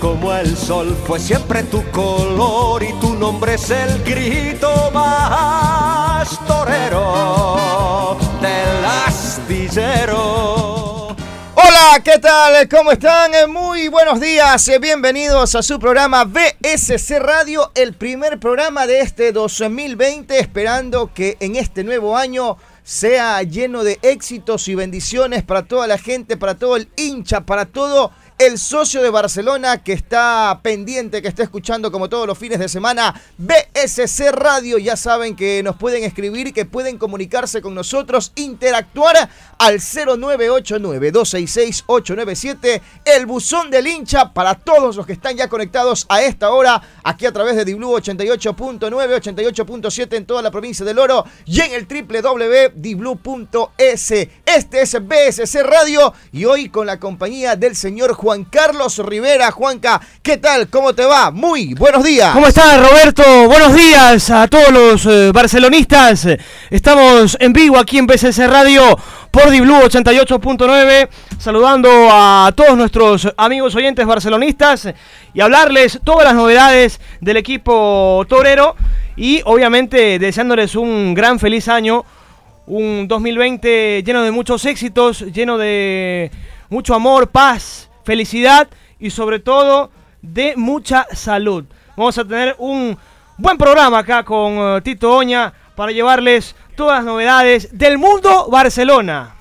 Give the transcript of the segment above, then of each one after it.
Como el sol fue siempre tu color y tu nombre es el grito más torero del astillero. Hola, ¿qué tal? ¿Cómo están? Muy buenos días. Bienvenidos a su programa BSC Radio, el primer programa de este 2020, esperando que en este nuevo año sea lleno de éxitos y bendiciones para toda la gente, para todo el hincha, para todo el socio de Barcelona que está pendiente, que está escuchando como todos los fines de semana BSC Radio. Ya saben que nos pueden escribir, que pueden comunicarse con nosotros, interactuar al 0989-266-897, el buzón del hincha para todos los que están ya conectados a esta hora, aquí a través de Diblu 88.9, 88.7 en toda la provincia del Oro y en el www.diblu.es. Este es BSC Radio y hoy con la compañía del señor Juan Juan Carlos Rivera. Juanca, ¿qué tal? ¿Cómo te va? Muy buenos días. ¿Cómo estás, Roberto? Buenos días a todos los eh, barcelonistas. Estamos en vivo aquí en BCC Radio por Diblu 88.9, saludando a todos nuestros amigos oyentes barcelonistas y hablarles todas las novedades del equipo torero y obviamente deseándoles un gran feliz año, un 2020 lleno de muchos éxitos, lleno de mucho amor, paz felicidad y sobre todo de mucha salud. Vamos a tener un buen programa acá con eh, Tito Oña para llevarles todas las novedades del mundo Barcelona.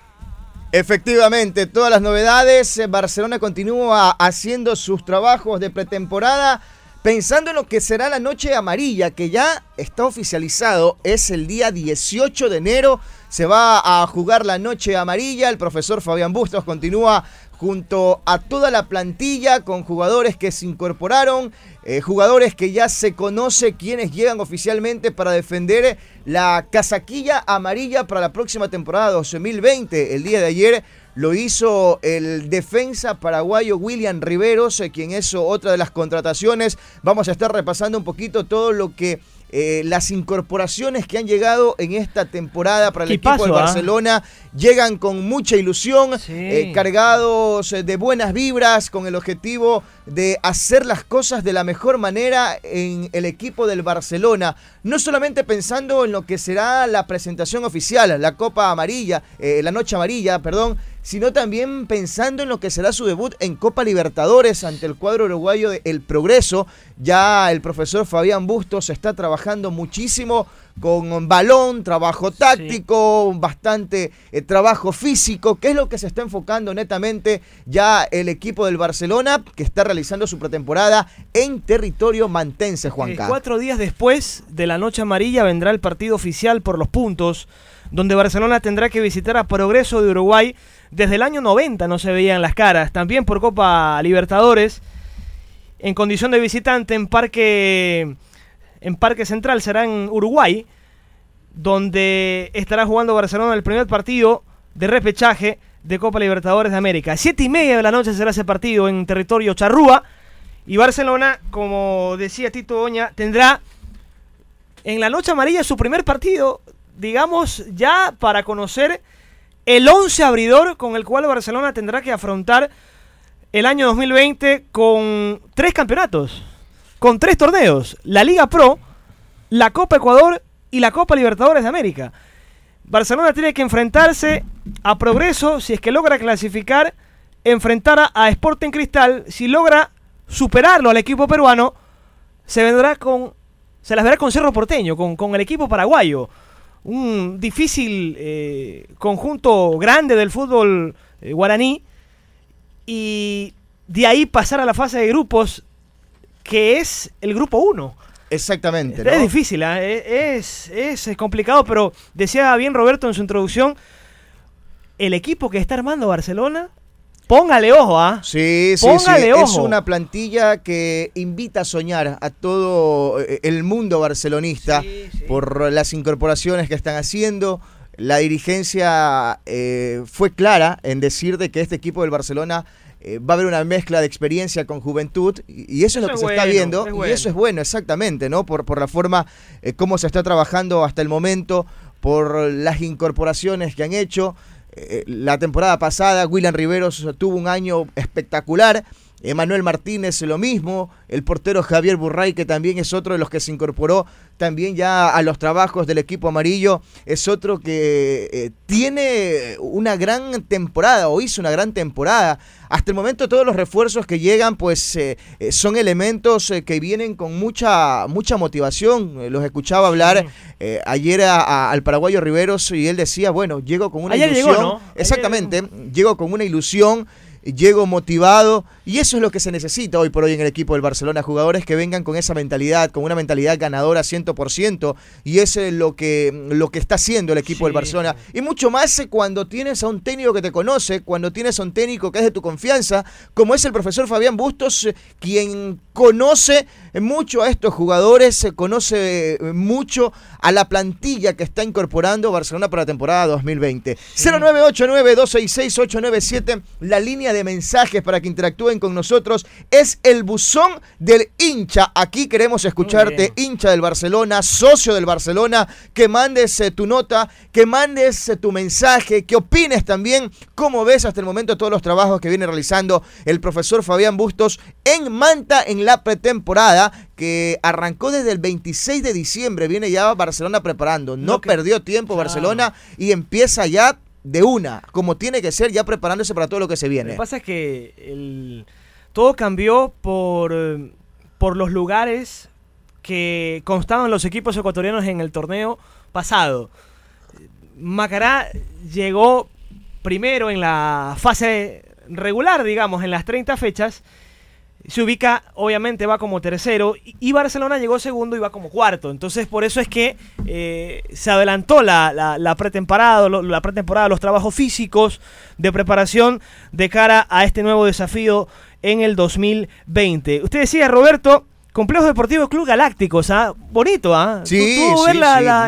Efectivamente, todas las novedades. Eh, Barcelona continúa haciendo sus trabajos de pretemporada pensando en lo que será la noche amarilla, que ya está oficializado, es el día 18 de enero, se va a jugar la noche amarilla, el profesor Fabián Bustos continúa junto a toda la plantilla con jugadores que se incorporaron, eh, jugadores que ya se conoce quienes llegan oficialmente para defender la casaquilla amarilla para la próxima temporada 2020. El día de ayer lo hizo el defensa paraguayo William Riveros, eh, quien es otra de las contrataciones. Vamos a estar repasando un poquito todo lo que eh, las incorporaciones que han llegado en esta temporada para el equipo de ah? Barcelona llegan con mucha ilusión, eh, cargados de buenas vibras, con el objetivo de hacer las cosas de la mejor manera en el equipo del Barcelona. No solamente pensando en lo que será la presentación oficial, la Copa Amarilla, eh, la Noche Amarilla, perdón, sino también pensando en lo que será su debut en Copa Libertadores ante el cuadro uruguayo de El Progreso. Ya el profesor Fabián Bustos está trabajando muchísimo con balón, trabajo táctico, bastante eh, trabajo físico, que es lo que se está enfocando netamente ya el equipo del Barcelona, que está realizando su pretemporada en territorio mantense, Juan eh, cuatro días después de la noche amarilla vendrá el partido oficial por los puntos, donde Barcelona tendrá que visitar a Progreso de Uruguay desde el año 90 no se veían las caras. También por Copa Libertadores. En condición de visitante en Parque, en Parque Central será en Uruguay. Donde estará jugando Barcelona el primer partido de repechaje de Copa Libertadores de América. Siete y media de la noche será ese partido en territorio charrúa. Y Barcelona, como decía Tito Oña, tendrá en la noche amarilla su primer partido, digamos, ya para conocer el 11 abridor con el cual Barcelona tendrá que afrontar el año 2020 con tres campeonatos, con tres torneos, la Liga Pro, la Copa Ecuador y la Copa Libertadores de América. Barcelona tiene que enfrentarse a Progreso si es que logra clasificar, enfrentar a Sporting Cristal, si logra superarlo al equipo peruano, se vendrá con se las verá con Cerro Porteño, con, con el equipo paraguayo un difícil eh, conjunto grande del fútbol eh, guaraní y de ahí pasar a la fase de grupos que es el grupo 1. Exactamente. Es difícil, ¿ah? e-, es, es, complicado, pero decía bien Roberto en su introducción, el equipo que está armando Barcelona Póngale ojo, ¿ah? Sí, sí, Póngale Ojo. Es una plantilla que invita a soñar a todo eh, el mundo barcelonista por las incorporaciones que están haciendo. La dirigencia eh, fue clara en decir de que este equipo del Barcelona eh, va a haber una mezcla de experiencia con juventud y, eso, es lo que se está viendo y eso es bueno exactamente, ¿no? Por, por la forma como se está trabajando hasta el momento, por las incorporaciones que han hecho. Eh, la temporada pasada William Riveros tuvo un año espectacular. Emanuel Martínez lo mismo, el portero Javier Burray, que también es otro de los que se incorporó también ya a los trabajos del equipo amarillo, es otro que eh, tiene una gran temporada o hizo una gran temporada. Hasta el momento todos los refuerzos que llegan pues eh, eh, son elementos que vienen con mucha, mucha motivación. los escuchaba hablar ayer al paraguayo Riveros y él decía, bueno, llego con una ilusión. Exactamente, llego con una ilusión llego motivado y eso es lo que se necesita hoy por hoy en el equipo del Barcelona, jugadores que vengan con esa mentalidad, con una mentalidad ganadora 100% y es eh, lo que, lo que está haciendo el equipo del Barcelona. Y mucho más eh, cuando tienes a un técnico que te conoce, cuando tienes a un técnico que es de tu confianza, como es el profesor Fabián Bustos, eh, quien conoce mucho a estos jugadores, se conoce mucho a la plantilla que está incorporando Barcelona para la temporada 2020. 0989-266-897, la línea de mensajes para que interactúen con nosotros, es el buzón del hincha. Aquí queremos escucharte, hincha del Barcelona, socio del Barcelona, que mandes eh, tu nota, que mandes eh, tu mensaje, que opines también cómo ves hasta el momento todos los trabajos que viene realizando el profesor Fabián Bustos en Manta en la pretemporada que arrancó desde el 26 de diciembre, viene ya Barcelona preparando, no, perdió tiempo Barcelona y empieza ya de una, como tiene que ser, ya preparándose para todo lo que se viene. Lo que pasa es que todo cambió por, por los lugares que constaban los equipos ecuatorianos en el torneo pasado. Macará llegó primero en la fase regular, digamos, en las 30 fechas, se ubica, obviamente va como tercero y Barcelona llegó segundo y va como cuarto. Entonces por eso es que eh, se adelantó la, la, pretemporada, la pretemporada, los trabajos físicos de preparación de cara a este nuevo desafío en el 2020. Usted decía, Roberto, Complejo Deportivo Club Galácticos, ¿ah? Bonito, ¿ah? Sí,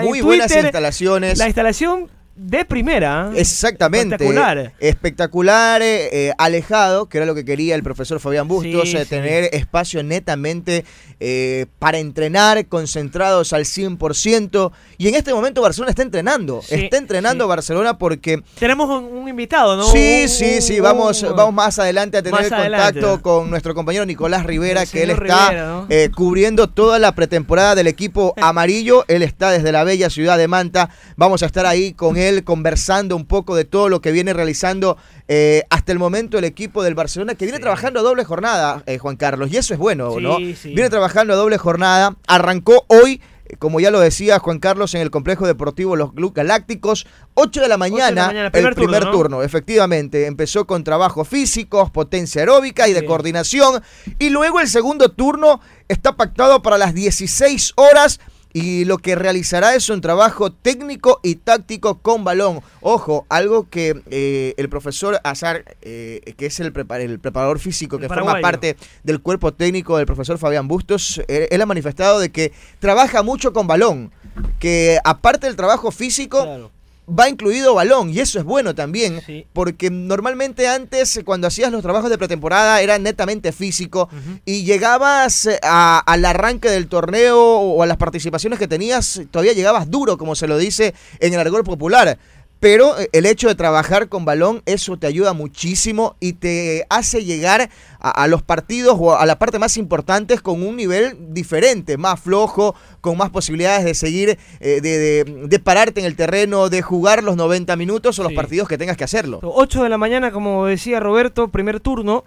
muy buenas instalaciones. La instalación de primera. Exactamente. Espectacular. Espectacular, eh, alejado, que era lo que quería el profesor Fabián Bustos, eh, tener espacio netamente eh, para entrenar, concentrados al 100%. Y en este momento Barcelona está entrenando. está entrenando Barcelona porque... Tenemos un, invitado, ¿no? Sí, sí, sí. Vamos, vamos más adelante a tener contacto con nuestro compañero Nicolás Rivera, que él está cubriendo toda la pretemporada del equipo amarillo. Él está desde la bella ciudad de Manta. Vamos a estar ahí con él conversando un poco de todo lo que viene realizando eh, hasta el momento el equipo del Barcelona, que viene trabajando a doble jornada, eh, Juan Carlos, y eso es bueno, ¿no? Viene trabajando a doble jornada, arrancó hoy eh, como ya lo decía Juan Carlos, en el complejo deportivo Los Galácticos, 8 de la mañana, el primer turno, efectivamente. Empezó con trabajos físicos, potencia aeróbica y de coordinación. Y luego el segundo turno está pactado para las 16 horas y lo que realizará es un trabajo técnico y táctico con balón. Ojo, algo que eh, el profesor Azar, eh, que es el, el, preparador físico que forma parte del cuerpo técnico del profesor Fabián Bustos, eh, él ha manifestado de que trabaja mucho con balón, que aparte del trabajo físico, va incluido balón y eso es bueno también porque normalmente antes cuando hacías los trabajos de pretemporada era netamente físico y llegabas eh, al arranque del torneo o a las participaciones que tenías todavía llegabas duro como se lo dice en el argol popular pero eh, el hecho de trabajar con balón, eso te ayuda muchísimo y te hace llegar a, los partidos o a la parte más importante con un nivel diferente, más flojo, con más posibilidades de seguir, eh, de, pararte en el terreno, de jugar los 90 minutos o los partidos que tengas que hacerlo. 8 de la mañana, como decía Roberto, primer turno.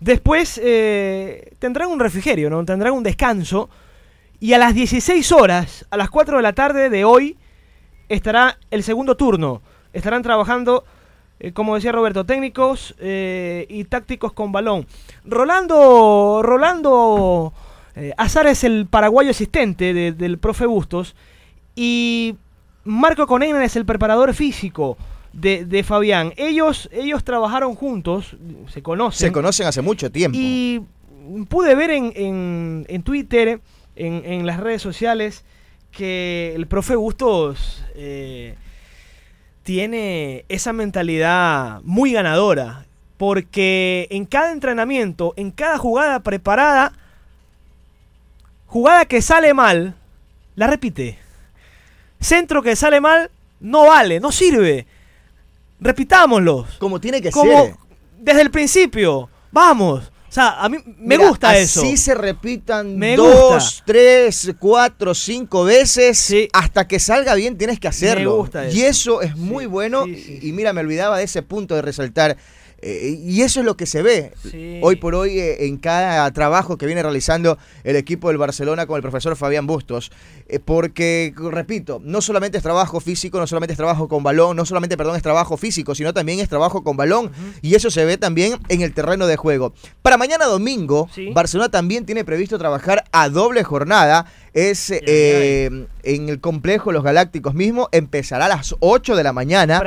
Después eh, tendrán un refrigerio, ¿no? Tendrán un descanso. Y a las 16 horas, a las 4 de la tarde de hoy, estará el segundo turno. Estarán trabajando, eh, como decía Roberto, técnicos eh, y tácticos con balón. Rolando, Rolando eh, Azar es el paraguayo asistente del profe Bustos y Marco Conegna es el preparador físico. De, Fabián. Ellos, ellos trabajaron juntos, se conocen. Se conocen hace mucho tiempo. Y pude ver en, en, Twitter, en, en, las redes sociales, que el profe Bustos eh, tiene esa mentalidad muy ganadora. Porque en cada entrenamiento, en cada jugada preparada, jugada que sale mal, la repite. Centro que sale mal, no vale, no sirve. Repitámoslo. Como tiene que ser. Desde el principio. Vamos. O sea, a mí me Mira, gusta eso. Así se repitan Me dos, gusta. tres, cuatro, cinco veces. Sí. Hasta que salga bien tienes que hacerlo. gusta eso. Y eso es muy bueno. sí, y mira, me olvidaba de ese punto de resaltar. Eh, y eso es lo que se ve Sí. hoy por hoy eh, en cada trabajo que viene realizando el equipo del Barcelona con el profesor Fabián Bustos. Eh, porque, repito, no solamente es trabajo físico, no solamente es trabajo con balón, no solamente, perdón, es trabajo físico, sino también es trabajo con balón. Y eso se ve también en el terreno de juego. Para mañana domingo, Sí. Barcelona también tiene previsto trabajar a doble jornada. Es eh, en el complejo Los Galácticos mismo. Empezará a las 8 de la mañana.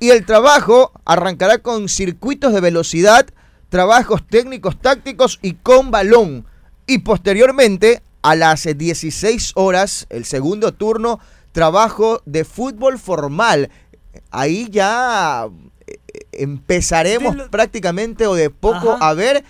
Y el trabajo arrancará con circuitos de velocidad, trabajos técnicos, tácticos y con balón. Y posteriormente, a las 16 horas, el segundo turno, trabajo de fútbol formal. Ahí ya eh, empezaremos lo- prácticamente o de poco Ajá. a ver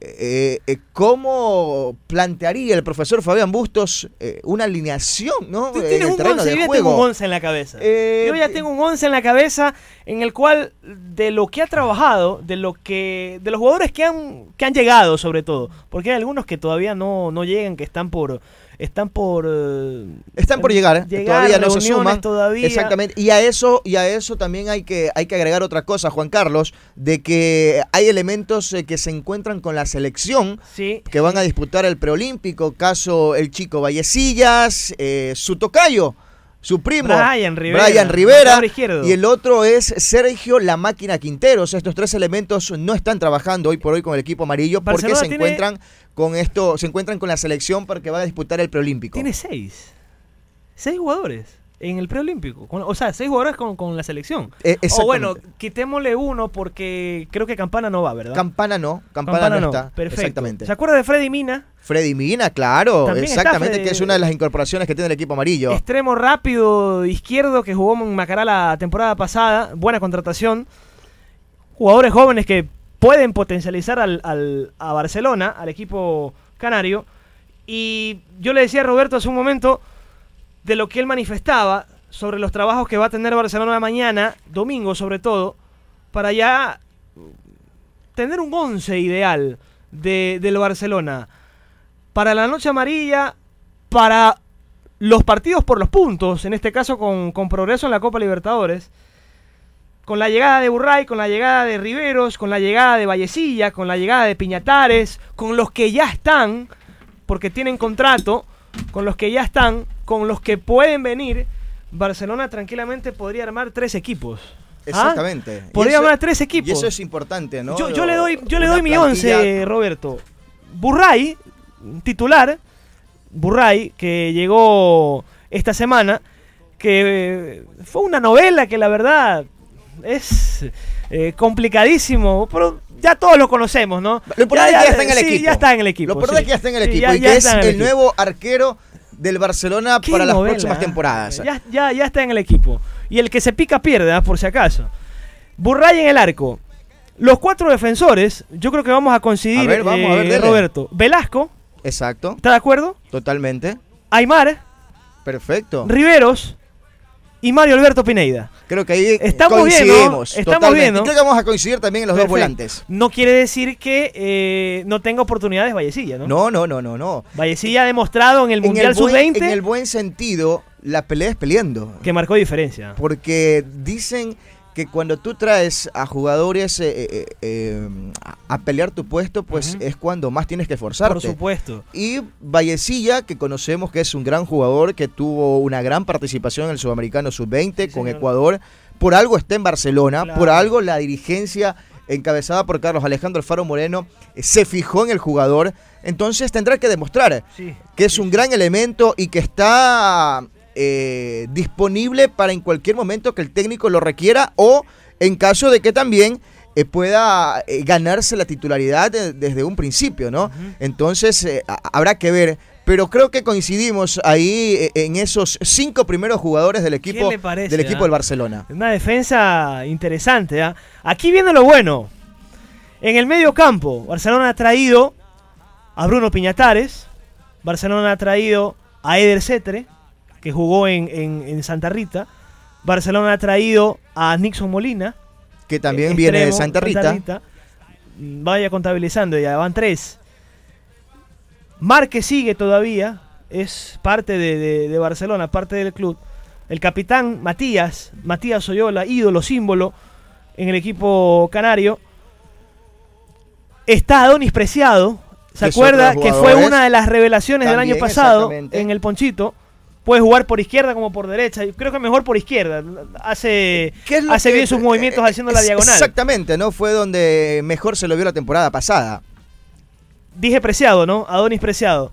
eh, eh, cómo plantearía el profesor Fabián Bustos eh, una alineación ¿no? Tú en tienes el un 11, de yo ya tengo un 11 en la cabeza. Yo ya tengo un 11 en la cabeza en el cual de lo que ha trabajado, de lo que de los jugadores que han que han llegado sobre todo, porque hay algunos que todavía no, no llegan, que están por están por eh, Están por llegar, ¿eh? llegar, todavía no se suman. todavía. Exactamente. Y a eso, y a eso también hay que, hay que agregar otra cosa, Juan Carlos, de que hay elementos eh, que se encuentran con la selección Sí. que van a disputar el preolímpico, caso el chico Vallecillas, eh, su tocayo, su primo, Brian Rivera, Brian Rivera, y el otro es Sergio La Máquina Quinteros. Estos tres elementos no están trabajando hoy por hoy con el equipo amarillo porque se encuentran con esto, se encuentran con la selección porque van a disputar el preolímpico. Tiene seis. Seis jugadores en el preolímpico. O sea, seis jugadores con, con la selección. Eh, O bueno, quitémosle uno porque creo que Campana no va, ¿verdad? Campana no, Campana, no, está. Perfecto. Exactamente. ¿Se acuerda de Freddy Mina? Freddy Mina, claro, También exactamente, Freddy- que es una de las incorporaciones que tiene el equipo amarillo. Extremo rápido izquierdo que jugó en Macará la temporada pasada. Buena contratación. Jugadores jóvenes que pueden potencializar al, al- a Barcelona, al equipo canario. Y yo le decía a Roberto hace un momento de lo que él manifestaba sobre los trabajos que va a tener Barcelona mañana, domingo sobre todo, para ya tener un once ideal de, del Barcelona. Para la noche amarilla, para los partidos por los puntos, en este caso con, con progreso en la Copa Libertadores, con la llegada de Burray, con la llegada de Riveros, con la llegada de Vallecilla, con la llegada de Piñatares, con los que ya están, porque tienen contrato, con los que ya están, con los que pueden venir, Barcelona tranquilamente podría armar tres equipos. ¿Ah? Exactamente. Podría eso- armar tres equipos. Y eso es importante, ¿no? Yo, yo le doy, yo le doy mi once, Roberto. Burray, titular. Burray, que llegó esta semana, que fue una novela que la verdad es eh, complicadísimo, pero ya todos lo conocemos, ¿no? Lo importante es que ya está en el sí, equipo. ya está en el equipo. Lo importante sí. es que ya está en el Sí, equipo ya- y que es el, nuevo arquero del Barcelona para las próximas ¿eh? temporadas. Ya, ya, ya está en el equipo. Y el que se pica pierde, ¿ah? por si acaso. Burray en el arco. Los cuatro defensores, yo creo que vamos a coincidir, A ver, vamos, a ver, eh. Roberto. Velasco, Exacto, ¿está de acuerdo? totalmente. Aymar, Perfecto. Riveros y Mario Alberto Pineida. Creo que ahí Estamos coincidimos. Estamos bien, ¿no? Y Creo que vamos a coincidir también en los Perfecto. dos volantes. No quiere decir que eh, no tenga oportunidades Vallecilla, ¿no? No, no, no, no, no. Vallecilla ha demostrado en el En Mundial buen- Sub-20 En el buen sentido, la pelea es peleando. que marcó diferencia. Porque dicen que cuando tú traes a jugadores eh, eh, eh, a- pelear tu puesto, pues es cuando más tienes que esforzarte. Por supuesto. Y Vallecilla, que conocemos que es un gran jugador, que tuvo una gran participación en el Sudamericano Sub-20 Sí, con señor. Ecuador, por algo está en Barcelona, Claro. por algo la dirigencia encabezada por Carlos Alejandro Alfaro Moreno se fijó en el jugador, entonces tendrá que demostrar Sí. que es un gran elemento y que está eh, disponible para en cualquier momento que el técnico lo requiera o en caso de que también eh, pueda eh, ganarse la titularidad de- desde un principio, ¿no? Entonces habrá que ver. Pero creo que coincidimos ahí en esos cinco primeros jugadores del equipo, parece, del equipo ah? del Barcelona. Una defensa interesante. ¿ah? Aquí viene lo bueno. En el medio campo, Barcelona ha traído a Bruno Piñatares. Barcelona ha traído a Eder Cetre, que jugó en, en- en Santa Rita. Barcelona ha traído a Nixon Molina. Que también eh, viene de Santa Rita. vaya contabilizando, ya van tres. Marque sigue todavía, es parte de, Barcelona, parte del club. El capitán Matías, Matías Oyola, ídolo, símbolo en el equipo canario. Está Adonis Preciado, ¿se acuerda que fue una de las revelaciones del año pasado en el Ponchito? Puede jugar por izquierda como por derecha. Creo que mejor por izquierda. Hace, hace bien sus movimientos eh, haciendo la diagonal. Exactamente, ¿no? Fue donde mejor se lo vio la temporada pasada. Dije Preciado, ¿no? Adonis Preciado.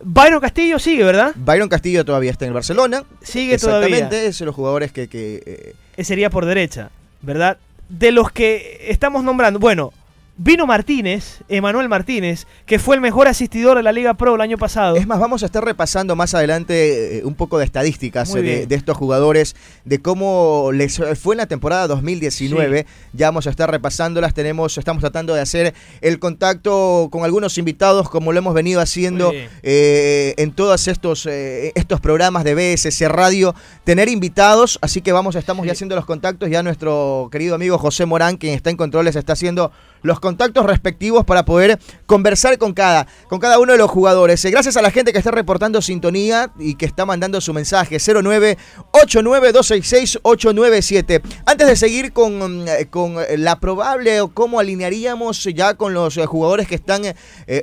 Byron Castillo sigue, ¿verdad? Byron Castillo todavía está en el Barcelona. Sigue todavía. Exactamente, es de los jugadores que... que eh, Sería por derecha, ¿verdad? De los que estamos nombrando, bueno, Vino Martínez, Emanuel Martínez, que fue el mejor asistidor de la Liga Pro el año pasado. Es más, vamos a estar repasando más adelante eh, un poco de estadísticas eh, de, estos jugadores, de cómo les fue en la temporada 2019. Ya vamos a estar repasándolas. Tenemos, estamos tratando de hacer el contacto con algunos invitados, como lo hemos venido haciendo eh, en todos estos, estos programas de BSC Radio, tener invitados. Así que vamos, estamos ya haciendo los contactos. Ya nuestro querido amigo José Morán, quien está en controles, está haciendo los contactos respectivos para poder conversar con cada, con cada uno de los jugadores. Eh, gracias a la gente que está reportando sintonía y que está mandando su mensaje 09 897 Antes de seguir con, eh, con la probable o cómo alinearíamos ya con los eh, jugadores que están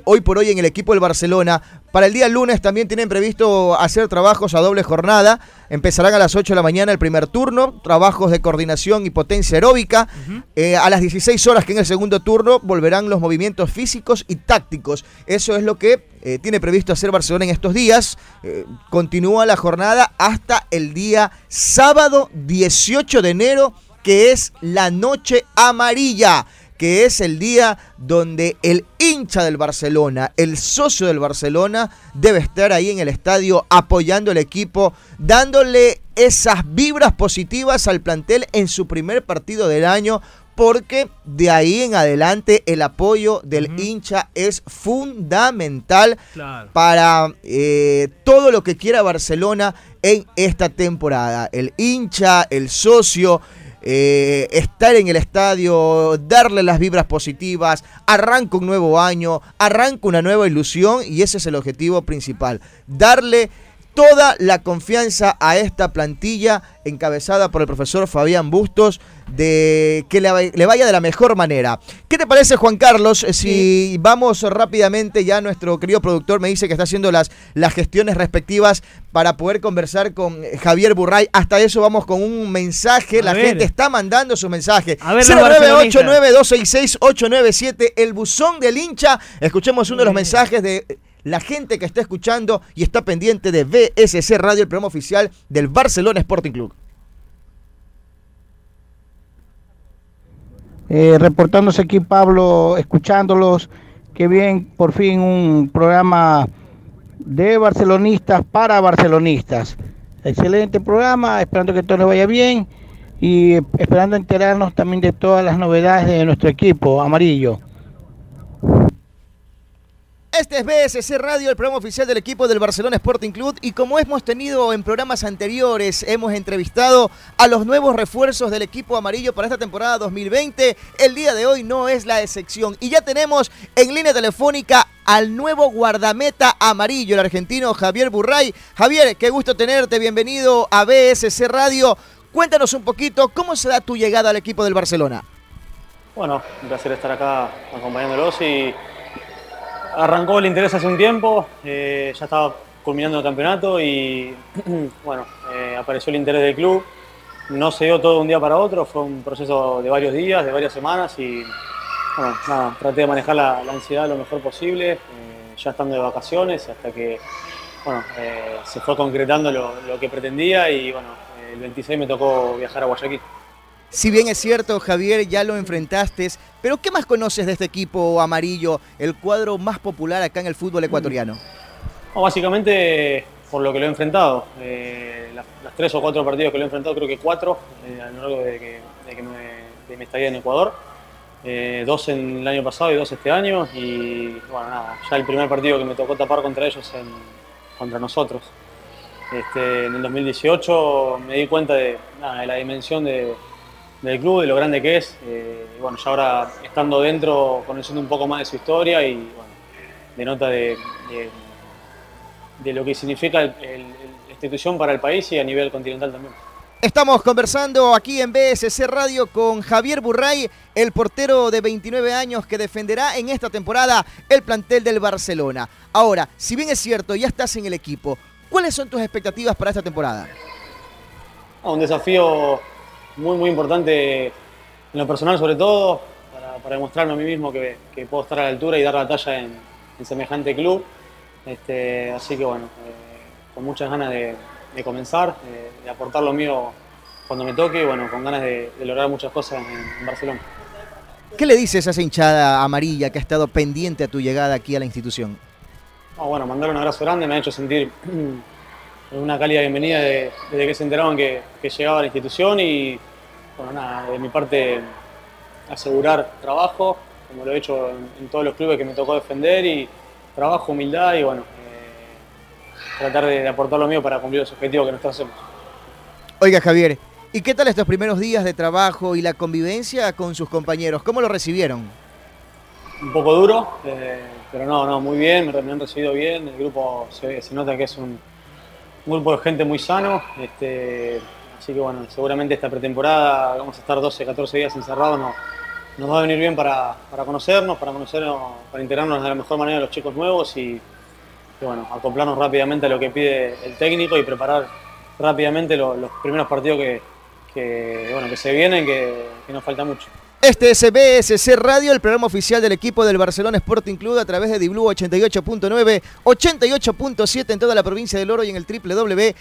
hoy por hoy en el equipo del Barcelona, para el día lunes también tienen previsto hacer trabajos a doble jornada. Empezarán a las 8 de la mañana el primer turno, trabajos de coordinación y potencia aeróbica. Eh, a las 16 horas que en el segundo turno volverán los movimientos físicos y tácticos. Eso es lo que eh, tiene previsto hacer Barcelona en estos días. Eh, continúa la jornada hasta el día sábado 18 de enero, que es la noche amarilla que es el día donde el hincha del Barcelona, el socio del Barcelona, debe estar ahí en el estadio apoyando al equipo, dándole esas vibras positivas al plantel en su primer partido del año, porque de ahí en adelante el apoyo del hincha es fundamental para eh, todo lo que quiera Barcelona en esta temporada. El hincha, el socio, eh, estar en el estadio, darle las vibras positivas, arranca un nuevo año, arranca una nueva ilusión y ese es el objetivo principal, darle toda la confianza a esta plantilla encabezada por el profesor Fabián Bustos de que le, vaya de la mejor manera. ¿Qué te parece, Juan Carlos? Eh, si vamos rápidamente, ya nuestro querido productor me dice que está haciendo las, las gestiones respectivas para poder conversar con Javier Burray. Hasta eso vamos con un mensaje. la gente está mandando su mensaje. A ver, 897 el buzón del hincha. Escuchemos uno de los mensajes de la gente que está escuchando y está pendiente de BSC Radio, el programa oficial del Barcelona Sporting Club. Eh, reportándose aquí Pablo, escuchándolos. Qué bien, por fin un programa de barcelonistas para barcelonistas. Excelente programa, esperando que todo le vaya bien y esperando enterarnos también de todas las novedades de nuestro equipo amarillo. Este es BSC Radio, el programa oficial del equipo del Barcelona Sporting Club y como hemos tenido en programas anteriores, hemos entrevistado a los nuevos refuerzos del equipo amarillo para esta temporada 2020. El día de hoy no es la excepción y ya tenemos en línea telefónica al nuevo guardameta amarillo, el argentino Javier Burray. Javier, qué gusto tenerte, bienvenido a BSC Radio. Cuéntanos un poquito cómo se da tu llegada al equipo del Barcelona. Bueno, un placer estar acá acompañándolos y arrancó el interés hace un tiempo, eh, ya estaba culminando el campeonato y bueno, eh, apareció el interés del club. No se dio todo de un día para otro, fue un proceso de varios días, de varias semanas y bueno, traté de manejar la, ansiedad lo mejor posible, eh, ya estando de vacaciones, hasta que bueno, se fue concretando lo que pretendía y bueno, el 26 me tocó viajar a Guayaquil. Si bien es cierto, Javier, ya lo enfrentaste, pero ¿qué más conoces de este equipo amarillo, el cuadro más popular acá en el fútbol ecuatoriano? básicamente por lo que lo he enfrentado. Eh, las, tres o cuatro partidos que lo he enfrentado, creo que cuatro eh, a lo largo de que, me, de en Ecuador. Eh, dos en el año pasado y dos este año. Y bueno, nada, ya el primer partido que me tocó tapar contra ellos, en, contra nosotros. Este, en el 2018 me di cuenta de, de la dimensión de, del club, de lo grande que es. Eh, y bueno, ya ahora estando dentro, conociendo un poco más de su historia y bueno, de nota de, de, lo que significa la institución para el país y a nivel continental también. Estamos conversando aquí en BSC Radio con Javier Burray, el portero de 29 años que defenderá en esta temporada el plantel del Barcelona. Ahora, si bien es cierto, ya estás en el equipo, ¿cuáles son tus expectativas para esta temporada? Un desafío muy, muy importante en lo personal sobre todo, para, demostrarme a mí mismo que, puedo estar a la altura y dar la talla en, semejante club. Este, así que bueno, eh, con muchas ganas de, comenzar, de, aportar lo mío cuando me toque y bueno, con ganas de, lograr muchas cosas en, Barcelona. ¿Qué le dices a esa hinchada amarilla que ha estado pendiente a tu llegada aquí a la institución? bueno, mandar un abrazo grande, me ha hecho sentir una cálida bienvenida desde que se enteraban que, llegaba a la institución y, bueno, nada, de mi parte asegurar trabajo, como lo he hecho en, todos los clubes que me tocó defender, y trabajo, humildad y, bueno, eh, tratar de, aportar lo mío para cumplir los objetivos que nosotros hacemos. Oiga, Javier, ¿y qué tal estos primeros días de trabajo y la convivencia con sus compañeros? ¿Cómo lo recibieron? Un poco duro, eh, pero no, no, muy bien, me, han recibido bien, el grupo se nota que es un un grupo de gente muy sano. Este, así que bueno, seguramente esta pretemporada vamos a estar 12, 14 días encerrados. No, nos va a venir bien para, conocernos, para conocernos, para integrarnos de la mejor manera a los chicos nuevos y, bueno, acoplarnos rápidamente a lo que pide el técnico y preparar rápidamente los primeros partidos que, bueno, que se vienen, que nos falta mucho. Este es BSC Radio, el programa oficial del equipo del Barcelona Sporting Club a través de Diblu 88.9, 88.7 en toda la provincia del Oro y en el www.diblu.es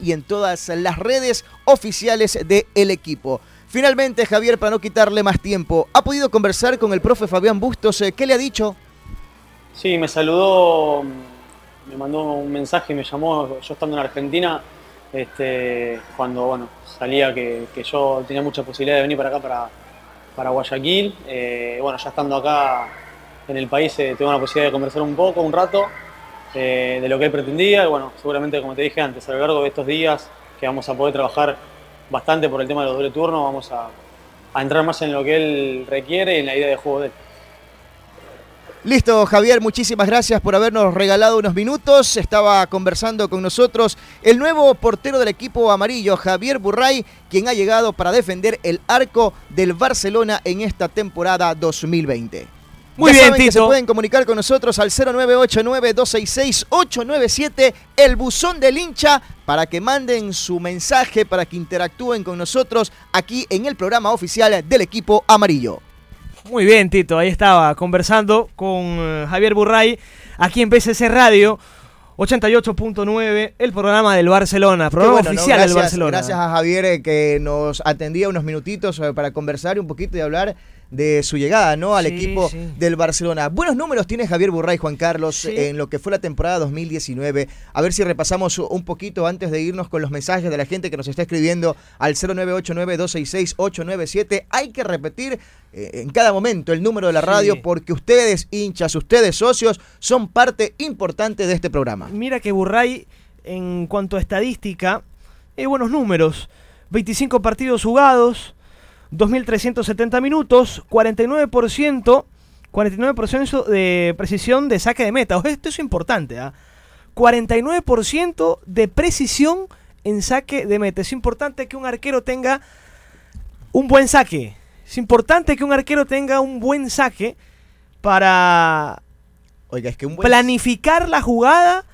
y en todas las redes oficiales del equipo. Finalmente, Javier, para no quitarle más tiempo, ¿ha podido conversar con el profe Fabián Bustos? ¿Qué le ha dicho? Sí, me saludó, me mandó un mensaje, me llamó, yo estando en Argentina, este, cuando bueno, salía que, yo tenía mucha posibilidad de venir para acá, para, para Guayaquil. Eh, bueno, ya estando acá en el país eh, tengo la posibilidad de conversar un poco, un rato, eh, de lo que él pretendía. Y bueno, seguramente como te dije antes, a lo largo de estos días que vamos a poder trabajar bastante por el tema de los doble turnos, vamos a, a entrar más en lo que él requiere y en la idea de juego de él. Listo, Javier, muchísimas gracias por habernos regalado unos minutos. Estaba conversando con nosotros el nuevo portero del equipo amarillo, Javier Burray, quien ha llegado para defender el arco del Barcelona en esta temporada 2020. Muy bien, Tito. se pueden comunicar con nosotros al 0989-266-897, el buzón del hincha, para que manden su mensaje, para que interactúen con nosotros aquí en el programa oficial del equipo amarillo. Muy bien, Tito, ahí estaba conversando con eh, Javier Burray aquí en PCC Radio. 88.9, el programa del Barcelona, programa oficial del Barcelona. Gracias a Javier eh, que nos atendía unos minutitos eh, para conversar un poquito y hablar de su llegada ¿no? al equipo del Barcelona. Buenos números tiene Javier Burray, Juan Carlos, en lo que fue la temporada 2019. A ver si repasamos un poquito antes de irnos con los mensajes de la gente que nos está escribiendo al 0989-266-897. Hay que repetir eh, en cada momento el número de la radio porque ustedes, hinchas, ustedes, socios, son parte importante de este programa. Mira que Burray, en cuanto a estadística, hay buenos números. 25 partidos jugados, 2.370 minutos, 49%, 49% de precisión de saque de meta. Esto es importante, ¿ah? 49% de precisión en saque de meta. Es importante que un arquero tenga un buen saque. Es importante que un arquero tenga un buen saque para Oiga, es que planificar la jugada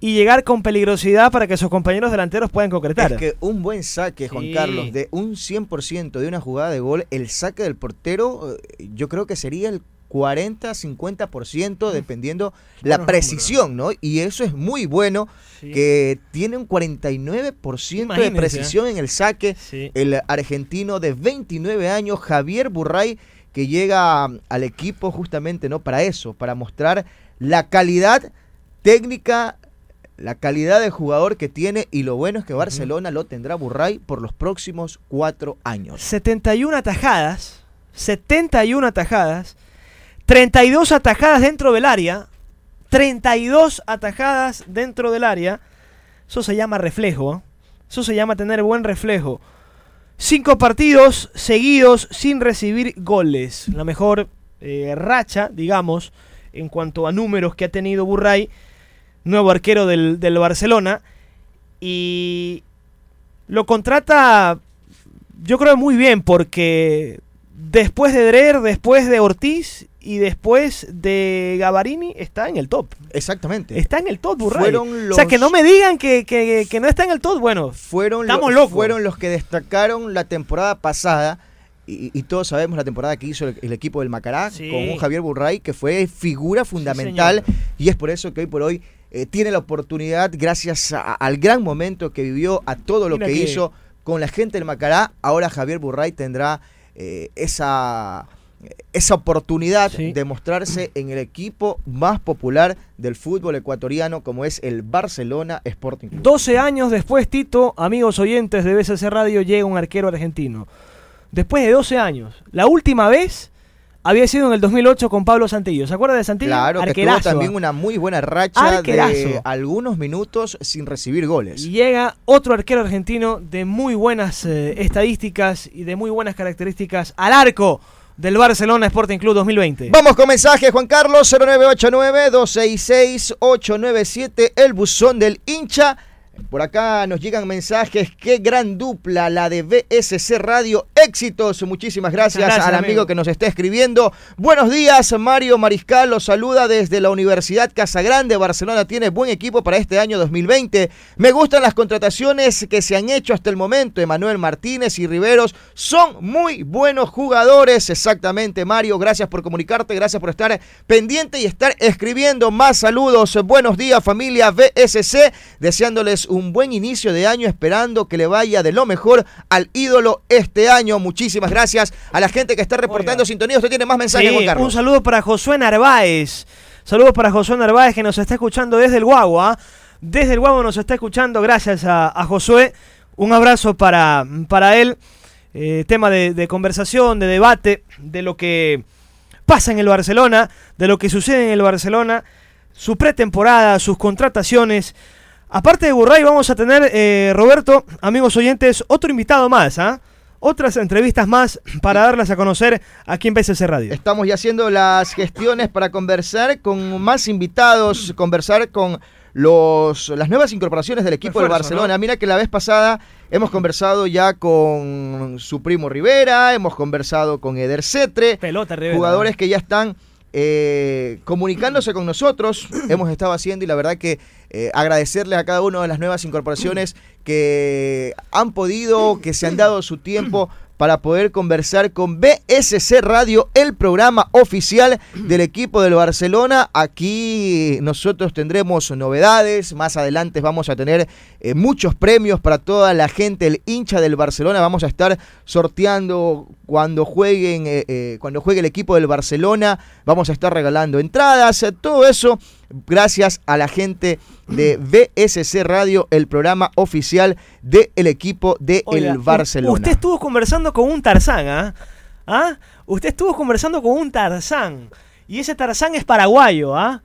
y llegar con peligrosidad para que sus compañeros delanteros puedan concretar. Es que un buen saque, Juan Carlos, de un 100% de una jugada de gol, el saque del portero, eh, yo creo que sería el 40, 50%, dependiendo la precisión, ¿no? Y eso es muy bueno, que tiene un 49% de precisión en el saque. El argentino de 29 años, Javier Burray, que llega al equipo justamente, ¿no? Para eso, para mostrar la calidad técnica la calidad de jugador que tiene y lo bueno es que Barcelona lo tendrá Burray por los próximos cuatro años. 71 atajadas, 71 atajadas, 32 atajadas dentro del área, 32 atajadas dentro del área. Eso se llama reflejo, ¿eh? eso se llama tener buen reflejo. Cinco partidos seguidos sin recibir goles. La mejor eh, racha, digamos, en cuanto a números que ha tenido Burray, nuevo arquero del, del Barcelona. Y lo contrata, yo creo muy bien, porque después de Dreher, después de Ortiz y después de Gavarini está en el top. Exactamente. Está en el top, Burray. Fueron O sea, que los- no me digan que, que- que no está en el top. Bueno, fueron, Estamos los, locos. fueron los que destacaron la temporada pasada. Y, y todos sabemos la temporada que hizo el, el equipo del Macará Sí. con un Javier Burray que fue figura fundamental y es por eso que hoy por hoy eh, tiene la oportunidad, gracias a- al gran momento que vivió, a todo lo Mira que, que- hizo con la gente del Macará, ahora Javier Burray tendrá eh, esa, esa oportunidad Sí. de mostrarse en el equipo más popular del fútbol ecuatoriano como es el Barcelona Sporting Club. 12 años después, Tito, amigos oyentes de BCC Radio, llega un arquero argentino. Después de 12 años. La última vez había sido en el 2008 con Pablo Santillo. ¿Se acuerda de Santillo? Claro, que tuvo Arquerazo. también una muy buena racha Arquerazo. de algunos minutos sin recibir goles. Y llega otro arquero argentino de muy buenas eh, estadísticas y de muy buenas características al arco del Barcelona Sporting Club 2020. Vamos con mensaje, Juan Carlos, 0989-266-897, el buzón del hincha. Por acá nos llegan mensajes, qué gran dupla la de BSC Radio, éxitos, muchísimas gracias, al amigo, amigo. que nos está escribiendo. Buenos días, Mario Mariscal, los saluda desde la Universidad Casagrande, Barcelona. Tiene buen equipo para este año 2020. Me gustan las contrataciones que se han hecho hasta el momento, Emanuel Martínez y Riveros son muy buenos jugadores, exactamente Mario, gracias por comunicarte, gracias por estar pendiente y estar escribiendo. Más saludos. Buenos días familia BSC, deseándoles un buen inicio de año, esperando que le vaya de lo mejor al ídolo este año. Muchísimas gracias a la gente que está reportando Oiga. sintonía. Usted tiene más mensajes, Sí, Juan Carlos. un saludo para Josué Narváez. Saludos para Josué Narváez que nos está escuchando desde el Guagua. Desde el Guagua nos está escuchando. Gracias a, a Josué. Un abrazo para, para él. Eh, tema de, de conversación, de debate, de lo que pasa en el Barcelona, de lo que sucede en el Barcelona, su pretemporada, sus contrataciones. Aparte de Burray, vamos a tener, eh, Roberto, amigos oyentes, otro invitado más, ¿ah? Otras entrevistas más para darlas a conocer aquí en BCC Radio. Estamos ya haciendo las gestiones para conversar con más invitados, conversar con los, las nuevas incorporaciones del equipo del Barcelona. Mira que la vez pasada hemos conversado ya con su primo Rivera, hemos conversado con Eder Cetre, Pelota, Rivera. jugadores que ya están eh, comunicándose con nosotros, hemos estado haciendo y la verdad que eh, agradecerles a cada una de las nuevas incorporaciones que han podido, que se han dado su tiempo para poder conversar con BSC Radio, el programa oficial del equipo del Barcelona. Aquí nosotros tendremos novedades, más adelante vamos a tener eh, muchos premios para toda la gente, el hincha del Barcelona. Vamos a estar sorteando cuando jueguen, eh, eh, cuando juegue el equipo del Barcelona. Vamos a estar regalando entradas, todo eso gracias a la gente de BSC Radio, el programa oficial del equipo del Oiga, Barcelona. Usted estuvo conversando con un Tarzán, ¿ah? ¿Ah? Usted estuvo conversando con un Tarzán. Y ese Tarzán es paraguayo, ¿ah?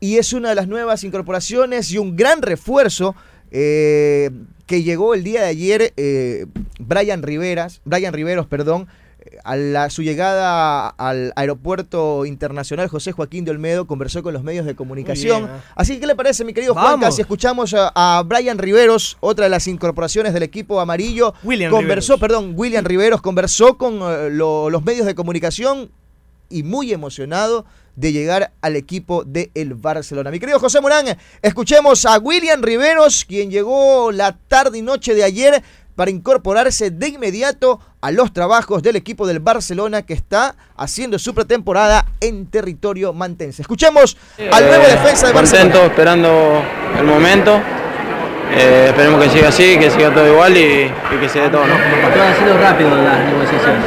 y es una de las nuevas incorporaciones y un gran refuerzo eh, que llegó el día de ayer eh, Brian Riveras, Brian Riveros, perdón, a la- su llegada al aeropuerto internacional José Joaquín de Olmedo conversó con los medios de comunicación. Bien, ¿eh? Así que, ¿qué le parece, mi querido Vamos. Juanca, si escuchamos a, a Brian Riveros, otra de las incorporaciones del equipo amarillo? William conversó, Riveros. perdón, William Riveros conversó con eh, lo- los medios de comunicación y muy emocionado de llegar al equipo del el Barcelona. Mi querido José Morán, escuchemos a William Riveros, quien llegó la tarde y noche de ayer para incorporarse de inmediato a los trabajos del equipo del Barcelona que está haciendo su pretemporada en territorio mantense. Escuchemos al nuevo Eh, defensa de Contento, Barcelona. esperando el momento. Eh, esperemos que siga así, que siga todo igual y, y que se dé todo, ¿no? Todo ha sido rápido las negociaciones.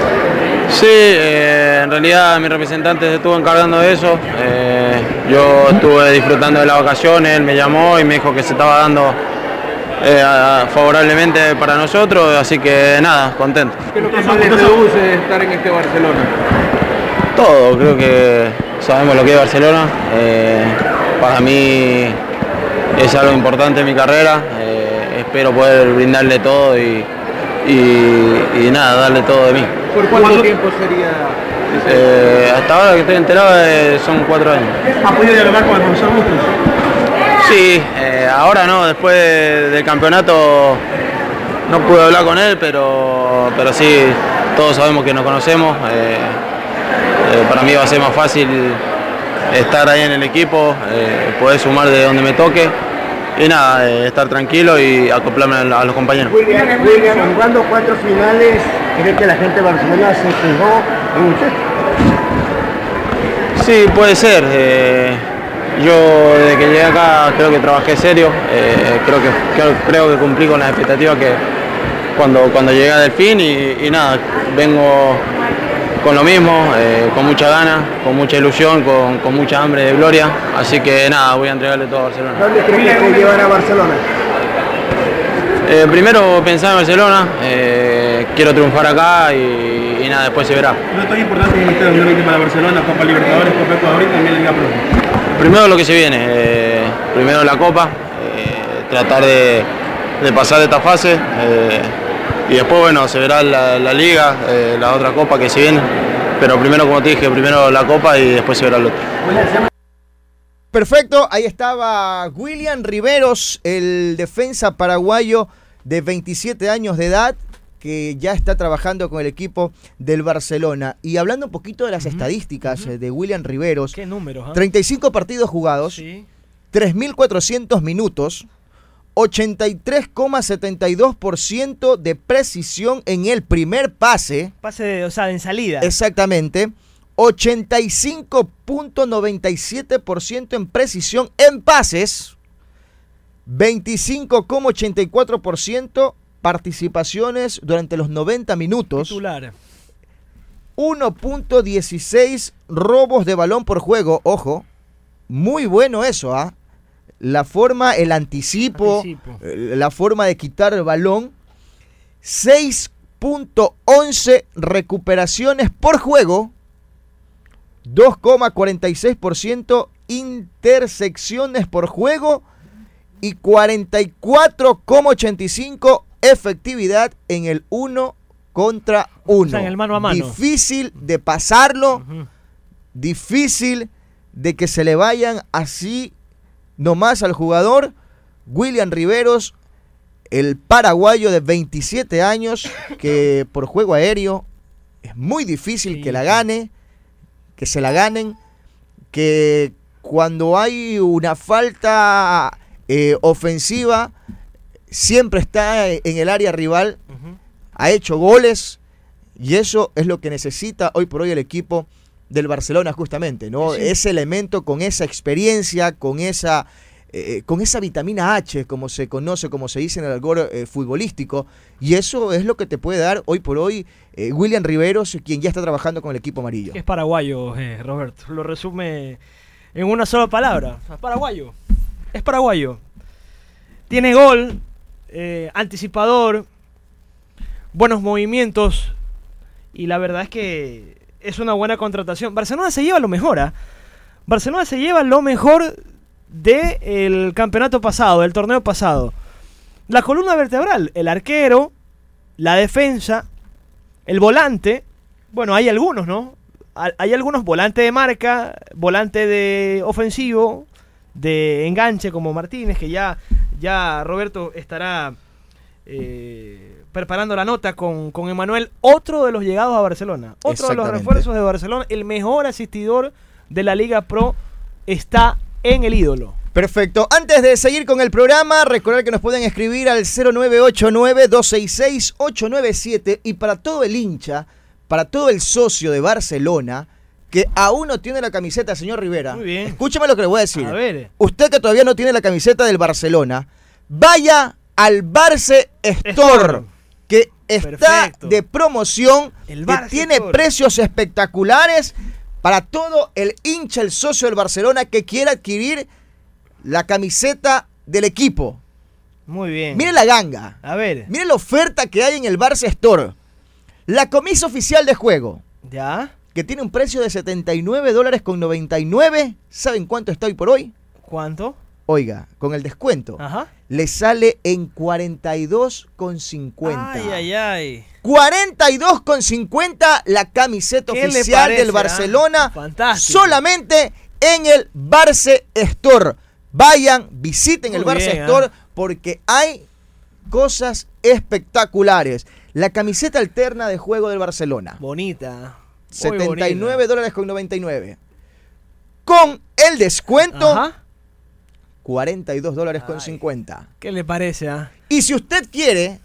Sí, eh, en realidad mi representante se estuvo encargando de eso. Eh, yo estuve disfrutando de las vacaciones, él me llamó y me dijo que se estaba dando eh, favorablemente para nosotros, así que nada, contento. ¿Qué es lo que más le seduce estar en este Barcelona? Todo, creo que sabemos lo que es Barcelona. Eh, para mí es algo importante en mi carrera. Eh, espero poder brindarle todo y, y, y nada, darle todo de mí. ¿Por cuánto tiempo sería ese? Eh, hasta ahora que estoy enterado eh, son cuatro años. ¿Ha podido dialogar con el profesor Bustos? Sí, eh, ahora no, después de- del campeonato no pude hablar con él, pero, pero sí, todos sabemos que nos conocemos. eh, eh, para mí va a ser más fácil estar ahí en el equipo, poder sumar de donde me toque y nada, estar tranquilo y acoplarme a, los compañeros. William, William, jugando cuatro finales, ¿cree que la gente de Barcelona se fijó en usted? Sí, puede ser. Yo desde que llegué acá creo que trabajé serio, eh, creo, que, creo, creo que cumplí con las expectativas que cuando, cuando llegué a Delfín y, y nada, vengo con lo mismo, eh, con mucha gana, con mucha ilusión, con, con mucha hambre de gloria, así que nada, voy a entregarle todo a Barcelona. ¿Dónde cree que llevar a Barcelona? Eh, primero pensar en Barcelona, eh, quiero triunfar acá y, y nada, después se verá. No tan importante como este 2020 para Barcelona, Copa Libertadores, Copa Ecuador y también Liga Pro. Primero lo que se viene, eh, primero la Copa, eh, tratar de, pasar de esta fase eh, y después bueno, se verá la, Liga, la otra Copa que se viene, pero primero como te dije, primero la Copa y después se verá el otro. Perfecto, ahí estaba William Riveros, el defensa paraguayo de 27 años de edad, que ya está trabajando con el equipo del Barcelona. Y hablando un poquito de las estadísticas eh, de William Riveros, ¿Qué números? ah? 35 partidos jugados, Sí. 3.400 minutos, 83,72% de precisión en el primer pase. Pase, de- o sea, en salida. Exactamente. 85.97% en precisión en pases. 25,84% participaciones durante los 90 minutos. Titular. 1.16 robos de balón por juego. Ojo, muy bueno eso, ¿ah? La forma, el anticipo, Anticipo. eh, la forma de quitar el balón. 6.11 recuperaciones por juego. 2,46% intersecciones por juego. Y 44,85 efectividad en el 1 contra 1. sea, en el mano a mano. Difícil de pasarlo difícil de que se le vayan así nomás al jugador. William Riveros, el paraguayo de 27 años, que por juego aéreo es muy difícil Sí. que la gane, que se la ganen, que cuando hay una falta eh, ofensiva, siempre está en el área rival, ha hecho goles y eso es lo que necesita hoy por hoy el equipo del Barcelona justamente, ¿no? Sí. Ese elemento con esa experiencia, con esa eh, con esa vitamina H, como se conoce, como se dice en el algor eh, futbolístico, y eso es lo que te puede dar hoy por hoy eh, William Riveros, quien ya está trabajando con el equipo amarillo. Es paraguayo, Roberto. Lo resume en una sola palabra. Es paraguayo. Es paraguayo. Tiene gol, eh, anticipador, buenos movimientos. Y la verdad es que es una buena contratación. Barcelona se lleva lo mejor, ¿ah? Barcelona se lleva lo mejor del campeonato pasado, del torneo pasado. La columna vertebral, el arquero, la defensa, el volante. Bueno, hay algunos, ¿no? Hay algunos volantes de marca, volante de ofensivo, de enganche como Martínez, que ya, ya Roberto estará eh, preparando la nota con, con Emanuel, otro de los llegados a Barcelona, otro de los refuerzos de Barcelona, el mejor asistidor de la Liga Pro está en el ídolo. Perfecto. Antes de seguir con el programa, recordar que nos pueden escribir al 0989-266-897 y para todo el hincha, para todo el socio de Barcelona que aún no tiene la camiseta, señor Rivera. Muy bien. Escúchame lo que le voy a decir. A ver. Usted que todavía no tiene la camiseta del Barcelona, vaya al Barce Store, Store. que está Perfecto. de promoción, El que tiene Store. precios espectaculares para todo el hincha, el socio del Barcelona que quiera adquirir la camiseta del equipo. Muy bien. Mire la ganga, A ver. mire la oferta que hay en el Barce Store. La comisa oficial de juego, ¿Ya? Que tiene un precio de 79 dólares con 99. ¿Saben cuánto está hoy por hoy? ¿Cuánto? oiga, con el descuento, Ajá. le sale en 42,50. Ay, ay, ay. 42,50 la camiseta ¿Qué le oficial parece, del ah? Barcelona. Fantástico. Solamente en el Barce Store. Vayan, visiten el Barce bien, Store ah. porque hay cosas espectaculares. La camiseta alterna de juego del Barcelona. Bonita. Muy 79 bonita. dólares con 99. Con el descuento, Ajá. 42 dólares con Ay. 50. ¿Qué le parece, ah? Y si usted quiere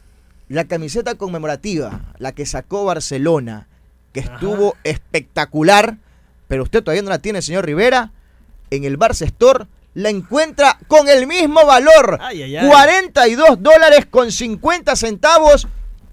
la camiseta conmemorativa, la que sacó Barcelona, que estuvo espectacular, pero usted todavía no la tiene, señor Rivera, en el Barça Store la encuentra con el mismo valor, Ay, ay, ay. 42 dólares con 50 centavos.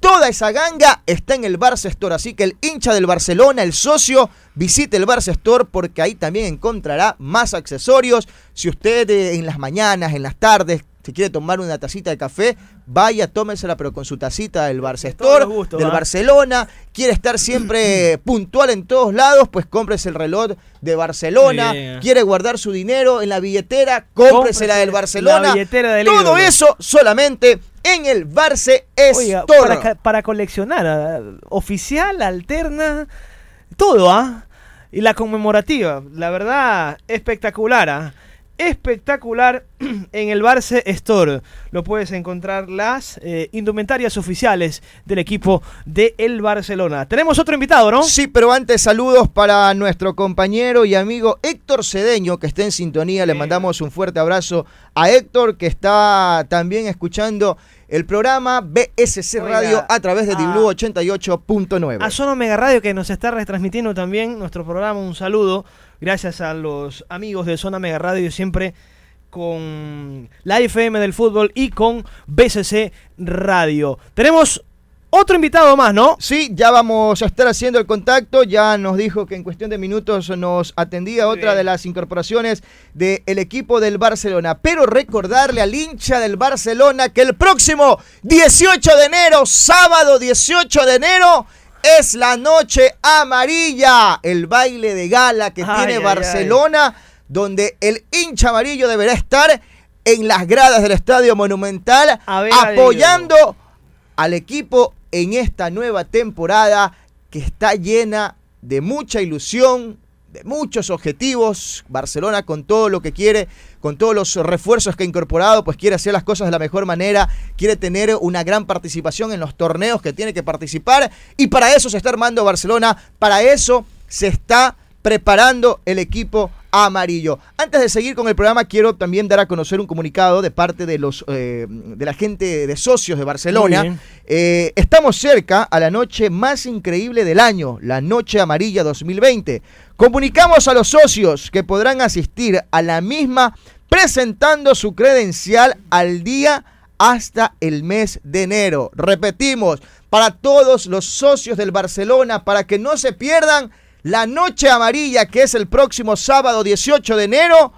Toda esa ganga está en el Barça Store, así que el hincha del Barcelona, el socio, visite el Barça Store porque ahí también encontrará más accesorios. Si usted eh, en las mañanas, en las tardes, se quiere tomar una tacita de café, vaya, tómesela, pero con su tacita del Barça Store, los gustos, del. Barcelona. Quiere estar siempre puntual en todos lados, pues cómprese el reloj de Barcelona. Quiere guardar su dinero en la billetera, cómprese la del Barcelona. la billetera del Todo ídolo. eso solamente en el Barce Oiga, Store. para, coleccionar, oficial, alterna, todo, ¿ah? Y la conmemorativa, la verdad, espectacular, ¿ah? Espectacular en el Barce Store. Lo puedes encontrar las eh, indumentarias oficiales del equipo de el Barcelona. Tenemos otro invitado, ¿no? Sí, pero antes saludos para nuestro compañero y amigo Héctor Cedeño, que está en sintonía. Le mandamos un fuerte abrazo a Héctor, que está también escuchando el programa BSC Oiga, Radio a través de ah, Diblu 88.9. A Zona Mega Radio que nos está retransmitiendo también nuestro programa. Un saludo. Gracias a los amigos de Zona Mega Radio siempre con la FM del fútbol y con BCC Radio. Tenemos otro invitado más, ¿no? Sí, ya vamos a estar haciendo el contacto. Ya nos dijo que en cuestión de minutos nos atendía Muy otra bien. de las incorporaciones del equipo del Barcelona. Pero recordarle al hincha del Barcelona que el próximo 18 de enero, sábado 18 de enero, es la noche amarilla. El baile de gala que Ay, tiene ay, Barcelona, donde el hincha amarillo deberá estar en las gradas del Estadio Monumental A ver al apoyando al equipo en esta nueva temporada que está llena de mucha ilusión, de muchos objetivos. Barcelona con todo lo que quiere, con todos los refuerzos que ha incorporado, pues quiere hacer las cosas de la mejor manera, quiere tener una gran participación en los torneos que tiene que participar y para eso se está armando Barcelona, para eso se está preparando el equipo amarillo. Antes de seguir con el programa, quiero también dar a conocer un comunicado de parte de los eh, de la gente de socios de Barcelona. Eh, estamos cerca a la noche más increíble del año, la Noche Amarilla 2020. Comunicamos a los socios que podrán asistir a la misma presentando su credencial al día hasta el mes de enero. Repetimos, para todos los socios del Barcelona, para que no se pierdan la Noche Amarilla, que es el próximo sábado 18 de enero.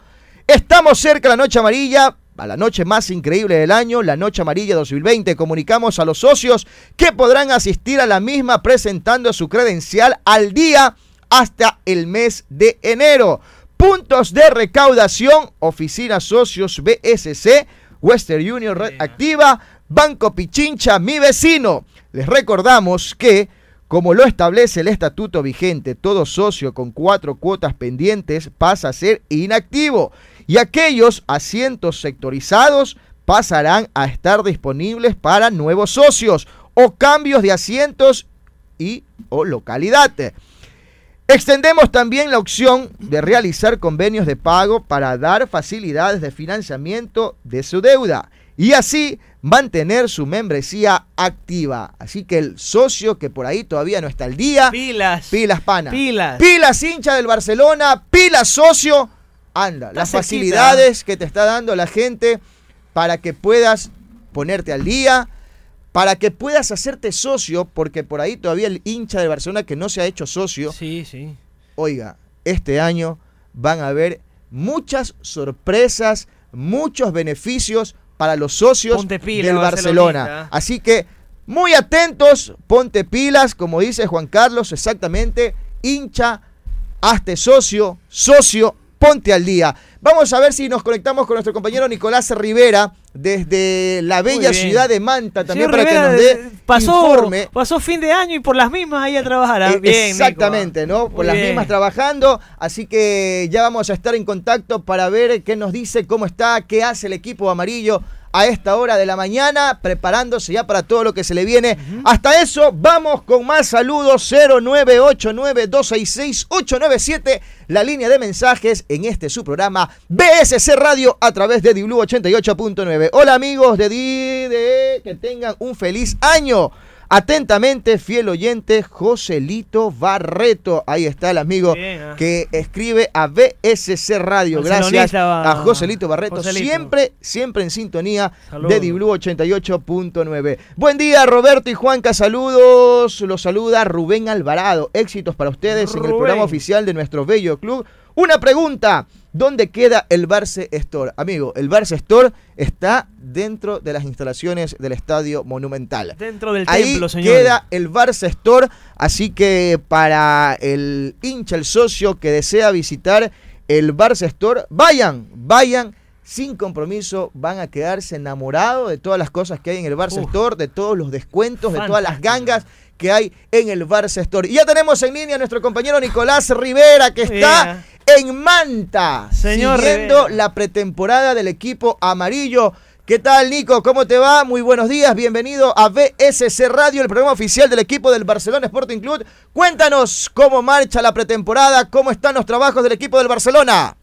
Estamos cerca de la Noche Amarilla, a la noche más increíble del año, la Noche Amarilla 2020. Comunicamos a los socios que podrán asistir a la misma presentando su credencial al día hasta el mes de enero. Puntos de recaudación, oficina socios BSC, Western Union Red Activa, Banco Pichincha, mi vecino. Les recordamos que como lo establece el estatuto vigente, todo socio con cuatro cuotas pendientes pasa a ser inactivo y aquellos asientos sectorizados pasarán a estar disponibles para nuevos socios o cambios de asientos y o localidad. Extendemos también la opción de realizar convenios de pago para dar facilidades de financiamiento de su deuda y así mantener su membresía activa. Así que el socio que por ahí todavía no está al día, Pilas. pilas pana. Pilas. Pilas hincha del Barcelona, pilas socio. Anda, las cerquita. facilidades que te está dando la gente para que puedas ponerte al día, para que puedas hacerte socio, porque por ahí todavía el hincha del Barcelona que no se ha hecho socio, Sí, sí. oiga, este año van a haber muchas sorpresas, muchos beneficios para los socios pila, del. Barcelona. Así que muy atentos, ponte pilas, como dice Juan Carlos, exactamente, hincha, hazte socio, socio, ponte al día. Vamos a ver si nos conectamos con nuestro compañero Nicolás Rivera desde la bella ciudad de Manta también Señor para Rivera, que nos dé eh, pasó, informe. pasó fin de año y por las mismas ahí a trabajar. ¿ah? Eh, Bien, Exactamente, ¿ah? ¿no? Por las mismas trabajando, así que ya vamos a estar en contacto para ver qué nos dice, cómo está, qué hace el equipo amarillo a esta hora de la mañana, preparándose ya para todo lo que se le viene. Hasta eso, vamos con más saludos 0989-266-897, la línea de mensajes en este su programa BSC Radio a través de Diblu 88.9. Hola amigos de DIDE, que tengan un feliz año. Atentamente, fiel oyente, Joselito Barreto. Ahí está el amigo Bien, ah. que escribe a BSC Radio. Gracias a Joselito Barreto. Joselito. Siempre, siempre en sintonía de Diblu 88.9. Buen día, Roberto y Juanca. Saludos. Los saluda Rubén Alvarado. Éxitos para ustedes en el programa oficial de nuestro bello club. Una pregunta. ¿Dónde queda el Barce Store? Amigo, el Barce Store está dentro de las instalaciones del Estadio Monumental. Dentro del Ahí templo, señor. queda el Barça Store, así que para el hincha, el socio que desea visitar el Barça Store, vayan, vayan sin compromiso, van a quedarse enamorados de todas las cosas que hay en el Barça Uf. Store, de todos los descuentos, de todas las gangas que hay en el Barça Store. Y ya tenemos en línea a nuestro compañero Nicolás Rivera, que está en Manta, Señor siguiendo Rivera. la pretemporada del equipo amarillo. ¿Qué tal, Nico? ¿Cómo te va? Muy buenos días. Bienvenido a BSC Radio, el programa oficial del equipo del Barcelona Sporting Club. Cuéntanos cómo marcha la pretemporada, cómo están los trabajos del equipo del Barcelona.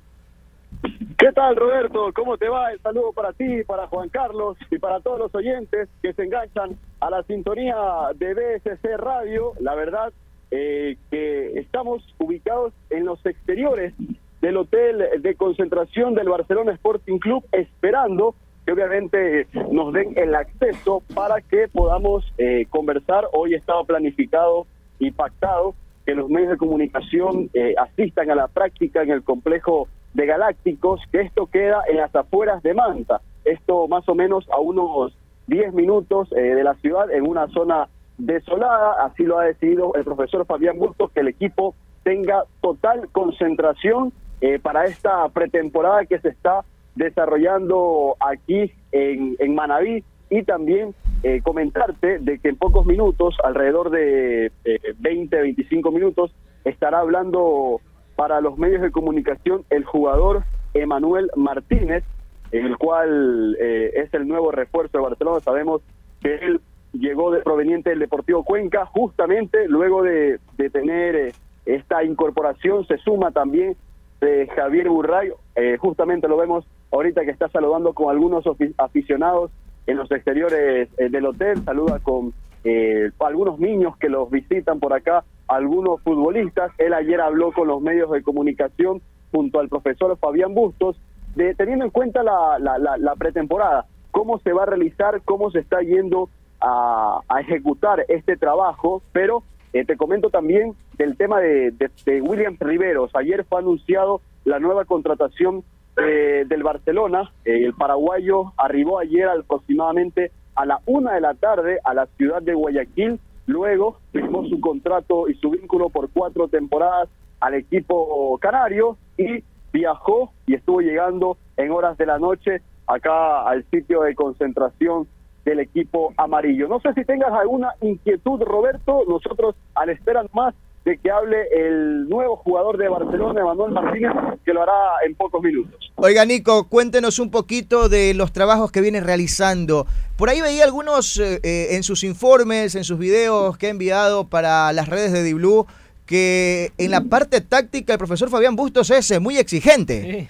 ¿Qué tal, Roberto? ¿Cómo te va? El saludo para ti, para Juan Carlos y para todos los oyentes que se enganchan a la sintonía de BSC Radio. La verdad eh, que estamos ubicados en los exteriores del hotel de concentración del Barcelona Sporting Club, esperando que obviamente nos den el acceso para que podamos eh, conversar. Hoy estaba planificado y pactado que los medios de comunicación eh, asistan a la práctica en el complejo de Galácticos, que esto queda en las afueras de Manta. Esto más o menos a unos 10 minutos eh, de la ciudad, en una zona desolada. Así lo ha decidido el profesor Fabián Bustos, que el equipo tenga total concentración eh, para esta pretemporada que se está desarrollando aquí en, en Manaví y también eh, comentarte de que en pocos minutos, alrededor de eh, 20, 25 minutos, estará hablando para los medios de comunicación el jugador Emanuel Martínez, el cual eh, es el nuevo refuerzo de Barcelona. Sabemos que él llegó de proveniente del Deportivo Cuenca, justamente luego de, tener eh, esta incorporación se suma también de Javier Burray, eh, justamente lo vemos ahorita que está saludando con algunos aficionados en los exteriores eh, del hotel, saluda con eh, algunos niños que los visitan por acá, algunos futbolistas, él ayer habló con los medios de comunicación junto al profesor Fabián Bustos, de, teniendo en cuenta la, la pretemporada, cómo se va a realizar, cómo se está yendo a, ejecutar este trabajo, pero eh, te comento también del tema de, de, de William Riveros. Ayer fue anunciado la nueva contratación eh, del Barcelona. Eh, el paraguayo arribó ayer aproximadamente a la una de la tarde a la ciudad de Guayaquil. Luego firmó su contrato y su vínculo por cuatro temporadas al equipo canario y viajó y estuvo llegando en horas de la noche acá al sitio de concentración del equipo amarillo. No sé si tengas alguna inquietud, Roberto. Nosotros, al esperar más de que hable el nuevo jugador de Barcelona, Emanuel Martínez, que lo hará en pocos minutos. Oiga, Nico, cuéntenos un poquito de los trabajos que viene realizando. Por ahí veía algunos eh, eh, en sus informes, en sus videos que ha enviado para las redes de Diblu, que en la parte táctica el profesor Fabián Bustos es eh, muy exigente.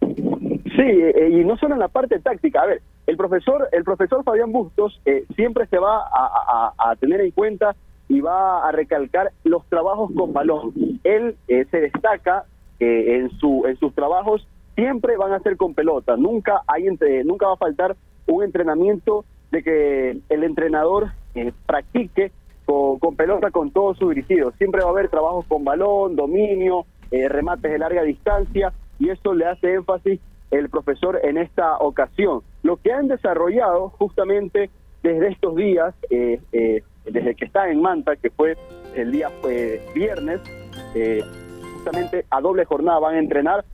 Sí, eh, y no solo en la parte táctica. A ver, el profesor, el profesor Fabián Bustos eh, siempre se va a, tener en cuenta y va a recalcar los trabajos con balón. Él eh, se destaca eh, en su en sus trabajos siempre van a ser con pelota. Nunca hay entre, nunca va a faltar un entrenamiento de que el entrenador eh, practique con, con pelota con todos sus dirigidos. Siempre va a haber trabajos con balón, dominio, eh, remates de larga distancia y eso le hace énfasis el profesor en esta ocasión. Lo que han desarrollado justamente desde estos días, eh, eh, desde que está en Manta, que fue el día fue viernes, eh, justamente a doble jornada van a entrenar.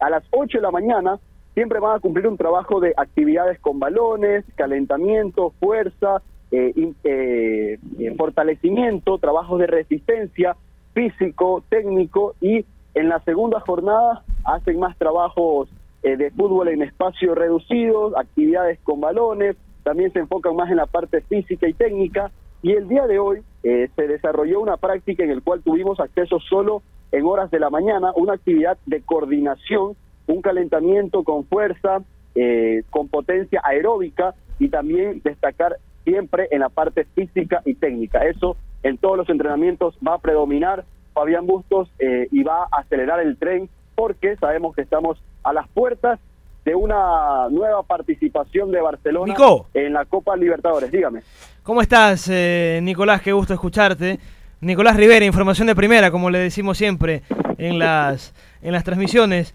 A las 8 de la mañana siempre van a cumplir un trabajo de actividades con balones, calentamiento, fuerza, eh, eh, eh, fortalecimiento, trabajos de resistencia, físico, técnico y en la segunda jornada hacen más trabajos eh, de fútbol en espacios reducidos, actividades con balones, también se enfocan más en la parte física y técnica y el día de hoy eh, se desarrolló una práctica en el cual tuvimos acceso solo en horas de la mañana, una actividad de coordinación, un calentamiento con fuerza, eh, con potencia aeróbica y también destacar siempre en la parte física y técnica. Eso en todos los entrenamientos va a predominar Fabián Bustos eh, y va a acelerar el tren porque sabemos que estamos a las puertas de una nueva participación de Barcelona Nico. en la Copa Libertadores. Dígame. ¿Cómo estás, eh, Nicolás? Qué gusto escucharte. Nicolás Rivera, información de primera, como le decimos siempre en las, en las transmisiones.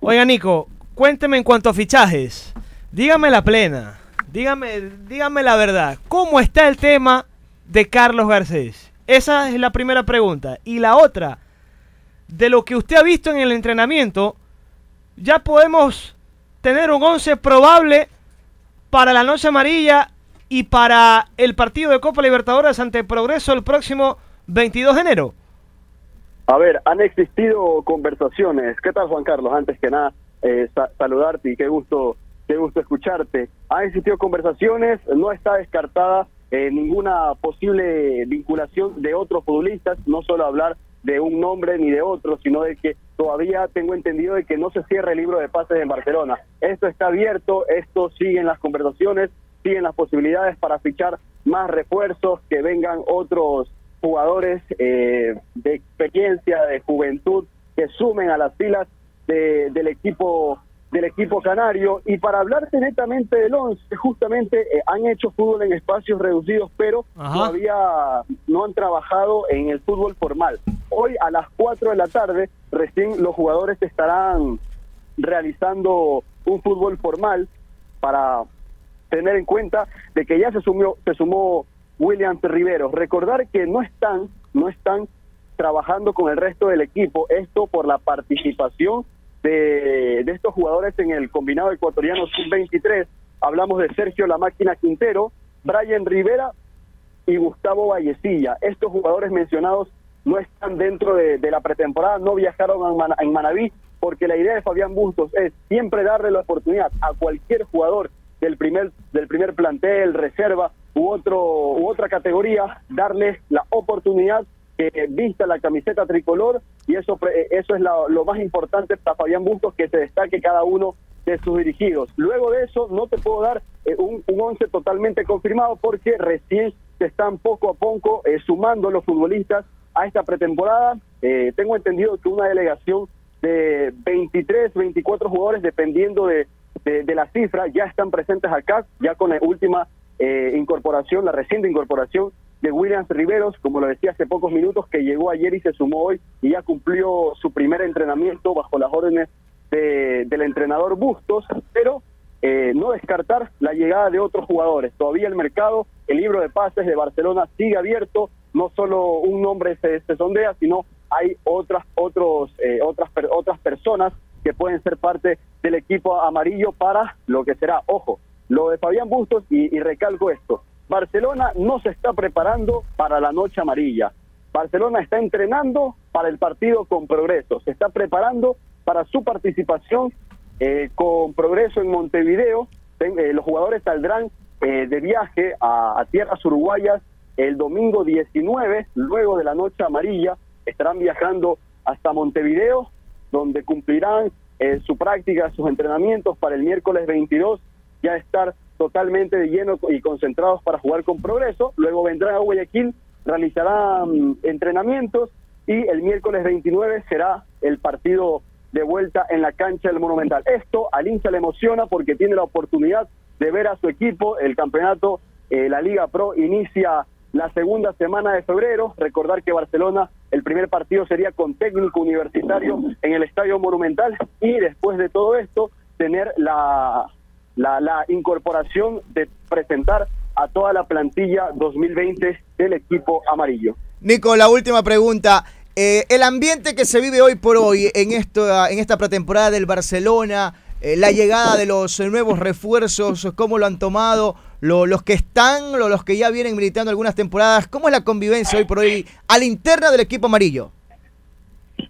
Oiga, Nico, cuénteme en cuanto a fichajes. Dígame la plena. Dígame, dígame la verdad. ¿Cómo está el tema de Carlos Garcés? Esa es la primera pregunta. Y la otra, de lo que usted ha visto en el entrenamiento, ya podemos tener un 11 probable para la noche amarilla y para el partido de Copa Libertadores ante Progreso el próximo 22 de enero. A ver, han existido conversaciones. ¿Qué tal, Juan Carlos? Antes que nada, eh, sa- saludarte y qué gusto, qué gusto escucharte. Han existido conversaciones, no está descartada eh, ninguna posible vinculación de otros futbolistas, no solo hablar de un nombre ni de otro, sino de que todavía tengo entendido de que no se cierra el libro de pases en Barcelona. Esto está abierto, esto sigue en las conversaciones, siguen las posibilidades para fichar más refuerzos, que vengan otros jugadores eh, de experiencia, de juventud, que sumen a las filas de- del equipo del equipo canario y para hablarte netamente del 11 justamente eh, han hecho fútbol en espacios reducidos pero Ajá. todavía no han trabajado en el fútbol formal hoy a las 4 de la tarde recién los jugadores estarán realizando un fútbol formal para tener en cuenta de que ya se sumió se sumó William Rivero. Recordar que no están no están trabajando con el resto del equipo, esto por la participación de, estos jugadores en el combinado ecuatoriano sub-23. Hablamos de Sergio La Máquina Quintero, Brian Rivera y Gustavo Vallecilla. Estos jugadores mencionados no están dentro de, la pretemporada, no viajaron a en Manaví, porque la idea de Fabián Bustos es siempre darle la oportunidad a cualquier jugador del primer del primer plantel, reserva u otro u otra categoría, darles la oportunidad que vista la camiseta tricolor y eso pre- eso es lo más importante para Fabián Bustos que se destaque cada uno de sus dirigidos. Luego de eso no te puedo dar eh, un, un once totalmente confirmado porque recién se están poco a poco eh, sumando los futbolistas a esta pretemporada. Eh, tengo entendido que una delegación de 23, 24 jugadores, dependiendo de, de, de la cifra, ya están presentes acá, ya con la última eh, incorporación, la reciente incorporación de Williams Riveros, como lo decía hace pocos minutos, que llegó ayer y se sumó hoy y ya cumplió su primer entrenamiento bajo las órdenes de- del entrenador Bustos, pero eh, no descartar la llegada de otros jugadores. Todavía el mercado, el libro de pases de Barcelona sigue abierto, no solo un nombre se, se sondea, sino hay otras otros eh, otras per- otras personas que pueden ser parte del equipo amarillo para lo que será, ojo, lo de Fabián Bustos y, y recalco esto, Barcelona no se está preparando para la noche amarilla. Barcelona está entrenando para el partido con progreso, se está preparando para su participación eh, con progreso en Montevideo. Eh, los jugadores saldrán eh, de viaje a, a tierras uruguayas el domingo 19, luego de la noche amarilla, estarán viajando hasta Montevideo, donde cumplirán eh, su práctica, sus entrenamientos para el miércoles 22, ya estar totalmente de lleno y concentrados para jugar con progreso. Luego vendrán a Guayaquil, realizarán mm, entrenamientos y el miércoles 29 será el partido de vuelta en la cancha del Monumental. Esto al hincha le emociona porque tiene la oportunidad de ver a su equipo. El campeonato, eh, la Liga Pro, inicia la segunda semana de febrero. Recordar que Barcelona, el primer partido sería con técnico universitario en el Estadio Monumental y después de todo esto, tener la, la, la incorporación de presentar a toda la plantilla 2020 del equipo amarillo. Nico, la última pregunta. Eh, el ambiente que se vive hoy por hoy en, esto, en esta pretemporada del Barcelona, eh, la llegada de los nuevos refuerzos, cómo lo han tomado, lo- los que están, lo- los que ya vienen militando algunas temporadas, ¿cómo es la convivencia hoy por hoy a la interna del equipo amarillo?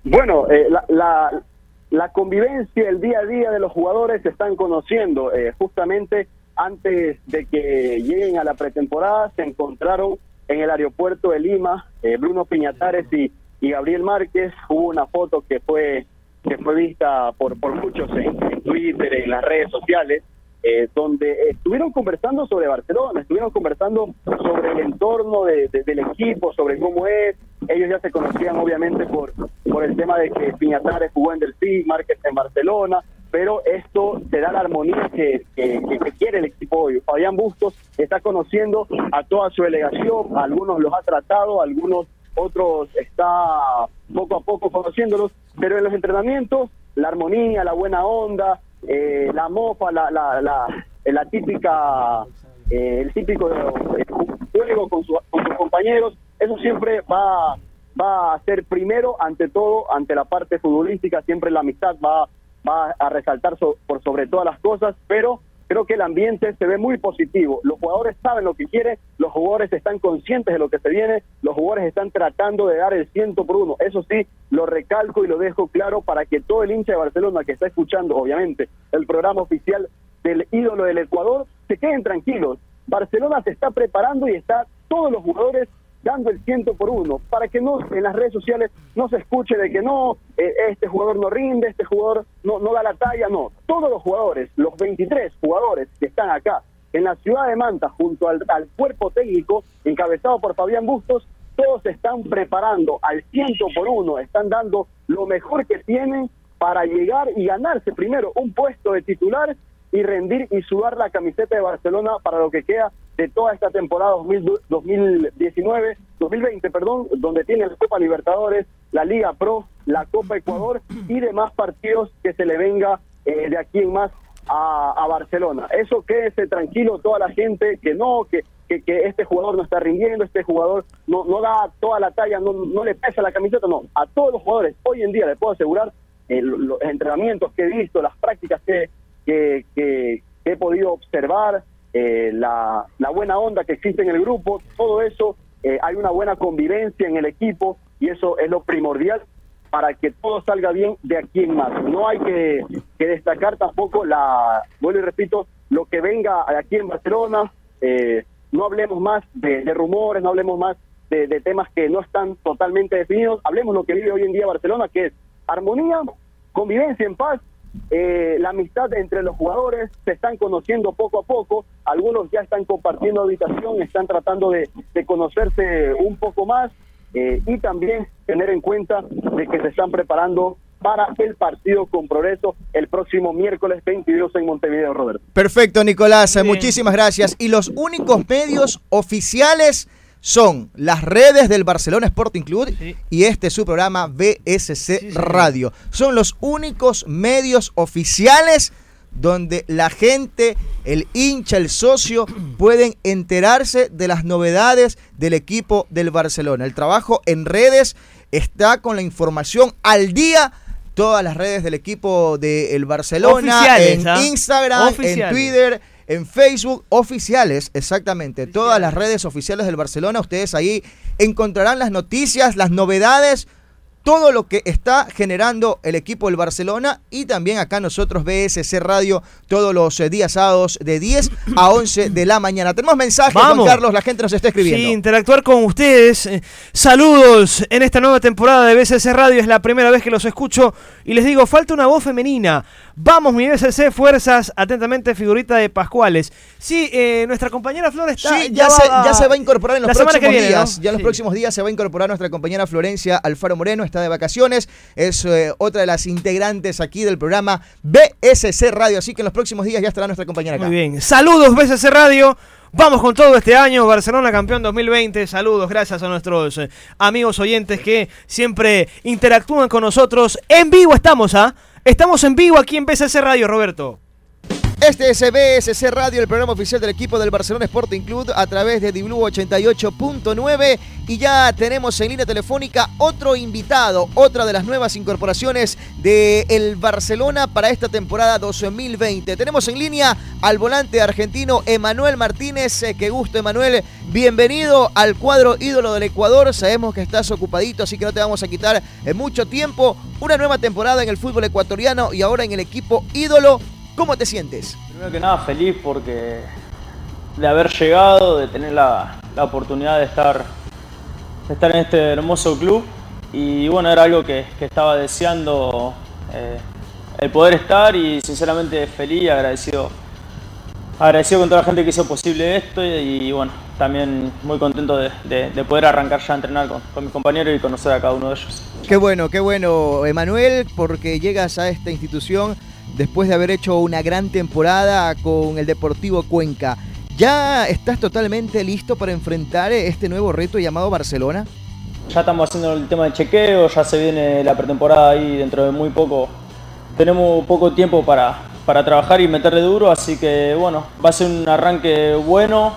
Bueno, eh, la, la, la convivencia, el día a día de los jugadores se están conociendo. Eh, justamente antes de que lleguen a la pretemporada, se encontraron en el aeropuerto de Lima eh, Bruno Piñatares y, Gabriel Márquez. Hubo una foto que fue que fue vista por, por muchos en Twitter, en las redes sociales, eh, donde estuvieron conversando sobre Barcelona, estuvieron conversando sobre el entorno de- de- del equipo, sobre cómo es. Ellos ya se conocían obviamente por, por el tema de que Piñatares jugó en Delfín, Márquez en Barcelona, pero esto te da la armonía que, que- quiere el equipo hoy. Fabián Bustos está conociendo a toda su delegación, algunos los ha tratado, algunos otros está poco a poco conociéndolos, pero en los entrenamientos la armonía, la buena onda, eh, la mofa, la, la, la, típica, eh, el típico eh, juego con, su- con sus compañeros, eso siempre va, va a ser primero ante todo, ante la parte futbolística, siempre la amistad va, va a resaltar so- por sobre todas las cosas, pero creo que el ambiente se ve muy positivo. Los jugadores saben lo que quieren, los jugadores están conscientes de lo que se viene, los jugadores están tratando de dar el ciento por uno. Eso sí, lo recalco y lo dejo claro para que todo el hincha de Barcelona que está escuchando, obviamente, el programa oficial del ídolo del Ecuador, se queden tranquilos. Barcelona se está preparando y está todos los jugadores dando el ciento por uno, para que no en las redes sociales no se escuche de que no, eh, este jugador no rinde, este jugador no, no da la talla, no. Todos los jugadores, los 23 jugadores que están acá en la ciudad de Manta, junto al, al cuerpo técnico, encabezado por Fabián Bustos, todos están preparando al ciento por uno, están dando lo mejor que tienen para llegar y ganarse primero un puesto de titular y rendir y sudar la camiseta de Barcelona para lo que queda de toda esta temporada 2000 2019, 2020, perdón, donde tiene la Copa Libertadores, la Liga Pro, la Copa Ecuador y demás partidos que se le venga eh, de aquí en más a, Barcelona. Eso quédese tranquilo toda la gente que no, que, que, que este jugador no está rindiendo, este jugador no, no da toda la talla, no, no le pesa la camiseta, no. A todos los jugadores, hoy en día les puedo asegurar, eh, lo- los entrenamientos que he visto, las prácticas que, que, que- he podido observar, eh, la, buena onda que existe en el grupo, todo eso, eh, hay una buena convivencia en el equipo y eso es lo primordial para que todo salga bien de aquí en más. No hay que, que destacar tampoco la, vuelvo y repito, lo que venga aquí en Barcelona, eh, no hablemos más de, de rumores, no hablemos más de, de temas que no están totalmente definidos, hablemos lo que vive hoy en día Barcelona, que es armonía, convivencia en paz, eh, la amistad entre los jugadores, se están conociendo poco a poco, algunos ya están compartiendo habitación, están tratando de, de conocerse un poco más eh, y también tener en cuenta de que se están preparando para el partido con progreso el próximo miércoles 22 en Montevideo, Roberto. Perfecto, Nicolás, muchísimas gracias. Y los únicos medios oficiales son las redes del Barcelona Sporting Club y este es su programa BSC Radio. Son los únicos medios oficiales donde la gente, el hincha, el socio, pueden enterarse de las novedades del equipo del Barcelona. El trabajo en redes está con la información al día. Todas las redes del equipo del Barcelona, Oficiales, en ¿ah? Instagram, en. Twitter, en Facebook, oficiales, exactamente. Todas las redes oficiales del Barcelona, ustedes ahí encontrarán las noticias, las novedades, todo lo que está generando el equipo del Barcelona y también acá nosotros BSC Radio todos los eh, días sábados de 10 a 11 de la mañana. Tenemos mensajes, Juan Vamos. Carlos, la gente nos está escribiendo. Sí, interactuar con ustedes. Eh, Saludos en esta nueva temporada de BCC Radio. Es la primera vez que los escucho y les digo, falta una voz femenina. Vamos, mi BCC, fuerzas. Atentamente, figurita de Pascuales. Sí, eh, nuestra compañera Flor está. Sí, ya, se, ya se va a incorporar en los próximos viene, días. ¿no? Ya en los Sí. próximos días se va a incorporar nuestra compañera Florencia Alfaro Moreno, está de vacaciones. Es eh, otra de las integrantes aquí del programa BSC Radio. Así que en los próximos días ya estará nuestra compañera acá. Muy bien. Saludos, BCC Radio. Vamos con todo este año. Barcelona campeón 2020. Saludos, gracias a nuestros eh, amigos oyentes que siempre interactúan con nosotros. En vivo estamos, ¿ah? Estamos en vivo aquí en BCC Radio, Roberto. Este es BSC Radio, el programa oficial del equipo del Barcelona Sporting Club a través de Diblu 88.9 y ya tenemos en línea telefónica otro invitado, otra de las nuevas incorporaciones del el Barcelona para esta temporada 2020. Tenemos en línea al volante argentino Emanuel Martínez. Eh, qué gusto, Emanuel. Bienvenido al cuadro ídolo del Ecuador. Sabemos que estás ocupadito, así que no te vamos a quitar eh, mucho tiempo. Una nueva temporada en el fútbol ecuatoriano y ahora en el equipo ídolo ¿Cómo te sientes? Primero que nada feliz porque de haber llegado, de tener la, oportunidad de estar, estar en este hermoso club y bueno, era algo que, estaba deseando eh, el poder estar y sinceramente feliz y agradecido, agradecido con toda la gente que hizo posible esto y, bueno, también muy contento de, poder arrancar ya a entrenar con, con mis compañeros y conocer a cada uno de ellos. Qué bueno, qué bueno, Emanuel, porque llegas a esta institución después de haber hecho una gran temporada con el Deportivo Cuenca. ¿Ya estás totalmente listo para enfrentar este nuevo reto llamado Barcelona? Ya estamos haciendo el tema de chequeo, ya se viene la pretemporada ahí dentro de muy poco. Tenemos poco tiempo para, para trabajar y meterle duro, así que bueno, va a ser un arranque bueno.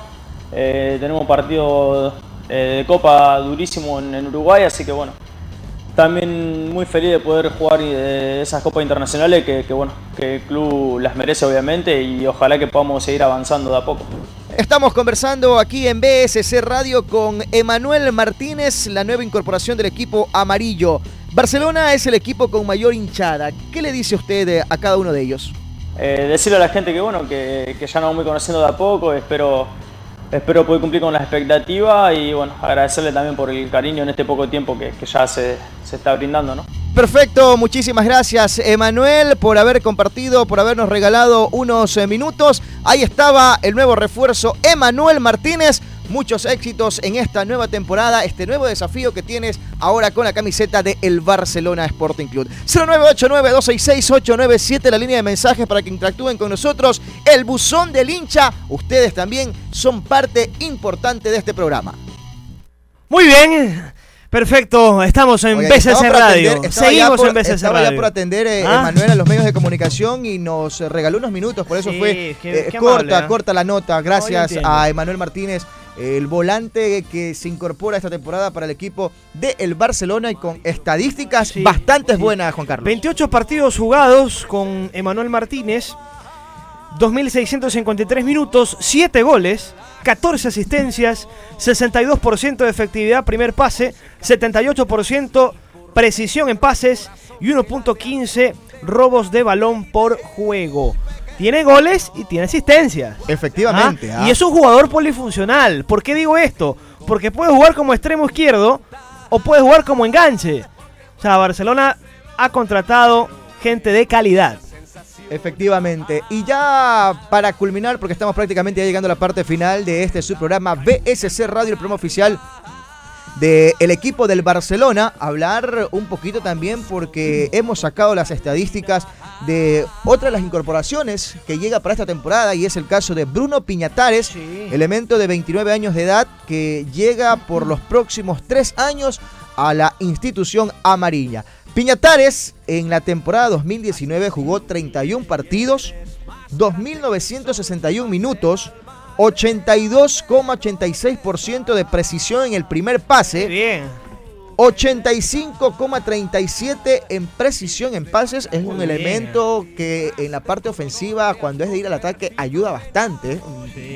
Eh, tenemos partido eh, de Copa durísimo en Uruguay, así que bueno, también muy feliz de poder jugar eh, esas copas internacionales que, bueno, que el club las merece obviamente y ojalá que podamos seguir avanzando de a poco. Estamos conversando aquí en BSC Radio con Emanuel Martínez, la nueva incorporación del equipo amarillo. Barcelona es el equipo con mayor hinchada. ¿Qué le dice usted a cada uno de ellos? Eh, decirle a la gente que bueno, que, que ya nos vamos conociendo de a poco, espero espero poder cumplir con las expectativas y bueno, agradecerle también por el cariño en este poco tiempo que, ya se, está brindando, ¿no? Perfecto, muchísimas gracias Emanuel por haber compartido, por habernos regalado unos eh, minutos. Ahí estaba el nuevo refuerzo Emanuel Martínez muchos éxitos en esta nueva temporada, este nuevo desafío que tienes ahora con la camiseta de el Barcelona Sporting Club. 0989-266-897, la línea de mensajes para que interactúen con nosotros. El buzón del hincha, ustedes también son parte importante de este programa. Muy bien. Perfecto, estamos en BCC Radio. Seguimos en BCC estaba Radio. ya por atender eh, ¿Ah? A los medios de comunicación y nos regaló unos minutos, por eso fue eh, corta, ¿eh? corta la nota. Gracias a Emanuel Martínez el volante que se incorpora esta temporada para el equipo de el Barcelona y con estadísticas bastante buenas, Juan Carlos. 28 partidos jugados con Emanuel Martínez, 2.653 minutos, 7 goles, 14 asistencias, 62% de efectividad primer pase, 78% precisión en pases y 1.15 robos de balón por juego tiene goles y tiene asistencias. Efectivamente. ¿Ah? Y es un jugador polifuncional. ¿Por qué digo esto? Porque puede jugar como extremo izquierdo o puede jugar como enganche. O sea, Barcelona ha contratado gente de calidad. Efectivamente. Y ya para culminar, porque estamos prácticamente ya llegando a la parte final de este subprograma BSC Radio, el programa oficial del equipo del Barcelona, hablar un poquito también porque hemos sacado las estadísticas de otra de las incorporaciones que llega para esta temporada y es el caso de Bruno Piñatares, elemento de 29 años de edad que llega por los próximos tres años a la institución amarilla. Piñatares en la temporada 2019 jugó 31 partidos, 2.961 minutos, 82,86% de precisión en el primer pase. Bien. 85,37 en precisión en pases es un elemento que en la parte ofensiva, cuando es de ir al ataque, ayuda bastante.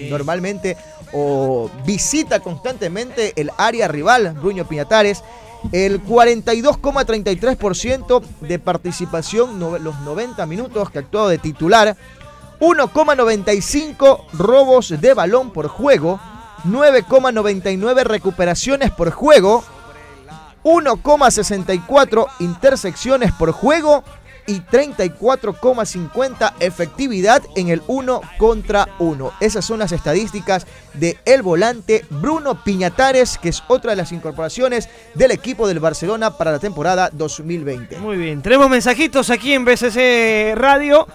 Normalmente o visita constantemente el área rival, Bruño Piñatares. El 42,33% de participación, los 90 minutos que actuado de titular. 1,95 robos de balón por juego, 9,99 recuperaciones por juego, 1,64 intersecciones por juego y 34,50 efectividad en el 1 contra 1. Esas son las estadísticas de el volante Bruno Piñatares, que es otra de las incorporaciones del equipo del Barcelona para la temporada 2020. Muy bien, tenemos mensajitos aquí en BCC Radio.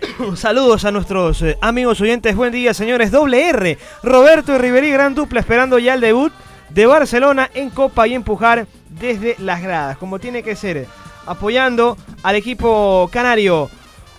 Saludos a nuestros eh, amigos oyentes. Buen día, señores. Doble R. Roberto y Riverí, gran dupla, esperando ya el debut de Barcelona en Copa y empujar desde las gradas, como tiene que ser, apoyando al equipo canario.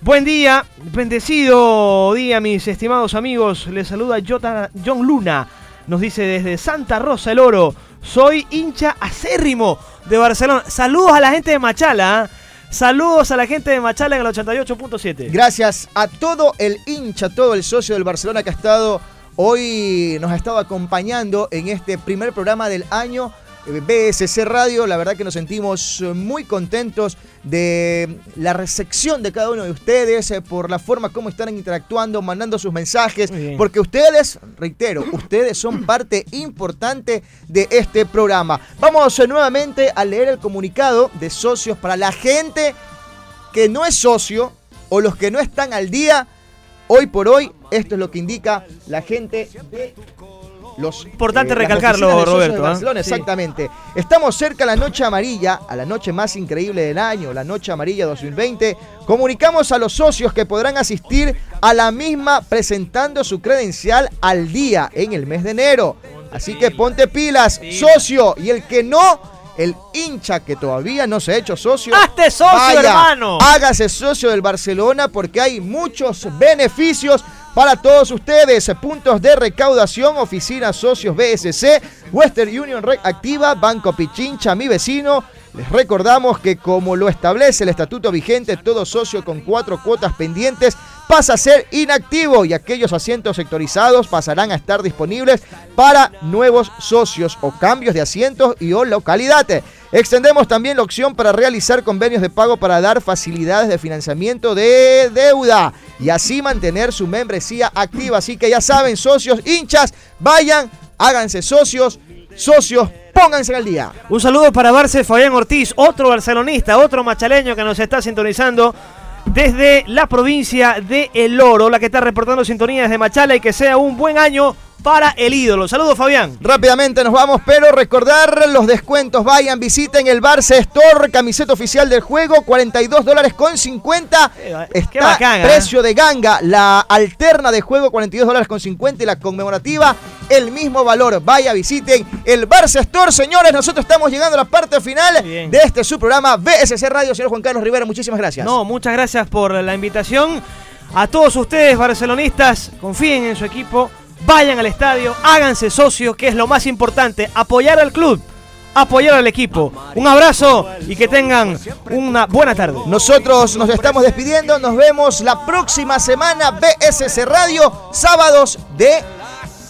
Buen día, bendecido día, mis estimados amigos. Les saluda John Luna. Nos dice desde Santa Rosa el Oro. Soy hincha acérrimo de Barcelona. Saludos a la gente de Machala. ¿ah? Saludos a la gente de Machala en el 88.7. Gracias a todo el hincha, todo el socio del Barcelona que ha estado hoy, nos ha estado acompañando en este primer programa del año. BSC Radio, la verdad que nos sentimos eh, muy contentos de la recepción de cada uno de ustedes, eh, por la forma como están interactuando, mandando sus mensajes, porque ustedes, reitero, ustedes son parte importante de este programa. Vamos eh, nuevamente a leer el comunicado de socios para la gente que no es socio o los que no están al día, hoy por hoy, esto es lo que indica la gente de los Importante las recalcarlo, Roberto. Barcelona, Sí. exactamente. Estamos cerca a la noche amarilla, a la noche más increíble del año, la noche amarilla 2020. Comunicamos a los socios que podrán asistir a la misma presentando su credencial al día en el mes de enero. Así que ponte pilas, socio, y el que no, el hincha que todavía no se ha hecho socio. ¡Hazte socio, hermano! Hágase socio del Barcelona porque hay muchos beneficios para todos ustedes. Puntos de recaudación, oficinas socios BSC, Western Union Rec Activa, Banco Pichincha, mi vecino. Les recordamos que como lo establece el estatuto vigente, todo socio con cuatro cuotas pendientes pasa a ser inactivo y aquellos asientos sectorizados pasarán a estar disponibles para nuevos socios o cambios de asientos y o localidad. Extendemos también la opción para realizar convenios de pago para dar facilidades de financiamiento de deuda y así mantener su membresía activa. Así que ya saben, socios, hinchas, vayan, háganse socios, socios, pónganse al día. Un saludo para Barce Fabián Ortiz, otro barcelonista, otro machaleño que nos está sintonizando desde la provincia de El Oro, la que está reportando sintonía desde Machala y que sea un buen año para el ídolo. Saludos Fabián. Rápidamente nos vamos, pero recordar los descuentos. Vayan, visiten el Barça Store, camiseta oficial del juego, 42 dólares con 50. Está bacán, ¿eh? precio de ganga. La alterna de juego, 42 dólares con 50 y la conmemorativa, el mismo valor. Vaya, visiten el Barça Store, señores. Nosotros estamos llegando a la parte final de este su programa BSC Radio. Señor Juan Carlos Rivera, muchísimas gracias. No, muchas gracias por la invitación. A todos ustedes, barcelonistas, confíen en su equipo, vayan al estadio, háganse socios, que es lo más importante, apoyar al club, apoyar al equipo. Un abrazo y que tengan una buena tarde. Nosotros nos estamos despidiendo. Nos vemos la próxima semana. BSC Radio, sábados de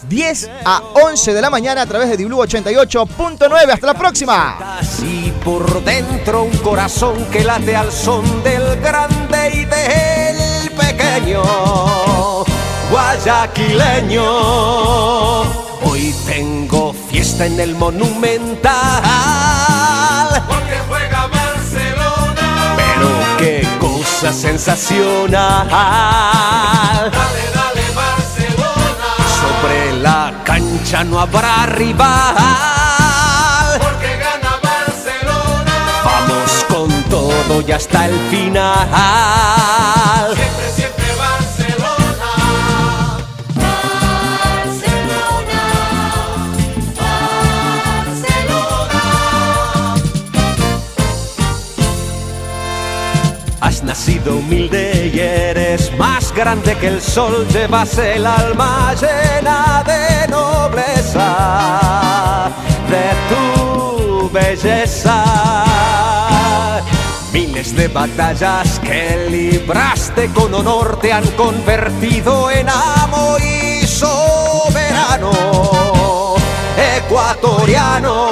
10 a 11 de la mañana a través de Diblu 88.9. Hasta la próxima. Y por dentro un corazón que late al son del grande y del pequeño guayaquileño. Hoy tengo fiesta en el Monumental. Porque juega Barcelona. Pero qué cosa sensacional. Dale, dale, Barcelona. Sobre la cancha no habrá rival. Porque gana Barcelona. Vamos con todo y hasta el final. Humilde y eres más grande que el sol. Llevas el alma llena de nobleza, de tu belleza. Miles de batallas que libraste con honor te han convertido en amo y soberano ecuatoriano.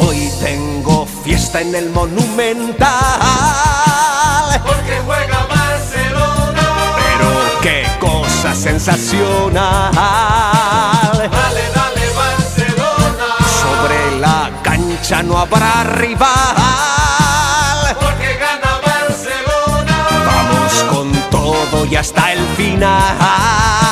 Hoy tengo fiesta en el Monumental. Porque juega Barcelona. Pero qué cosa sensacional. Dale, dale, Barcelona. Sobre la cancha no habrá rival. Porque gana Barcelona. Vamos con todo y hasta el final.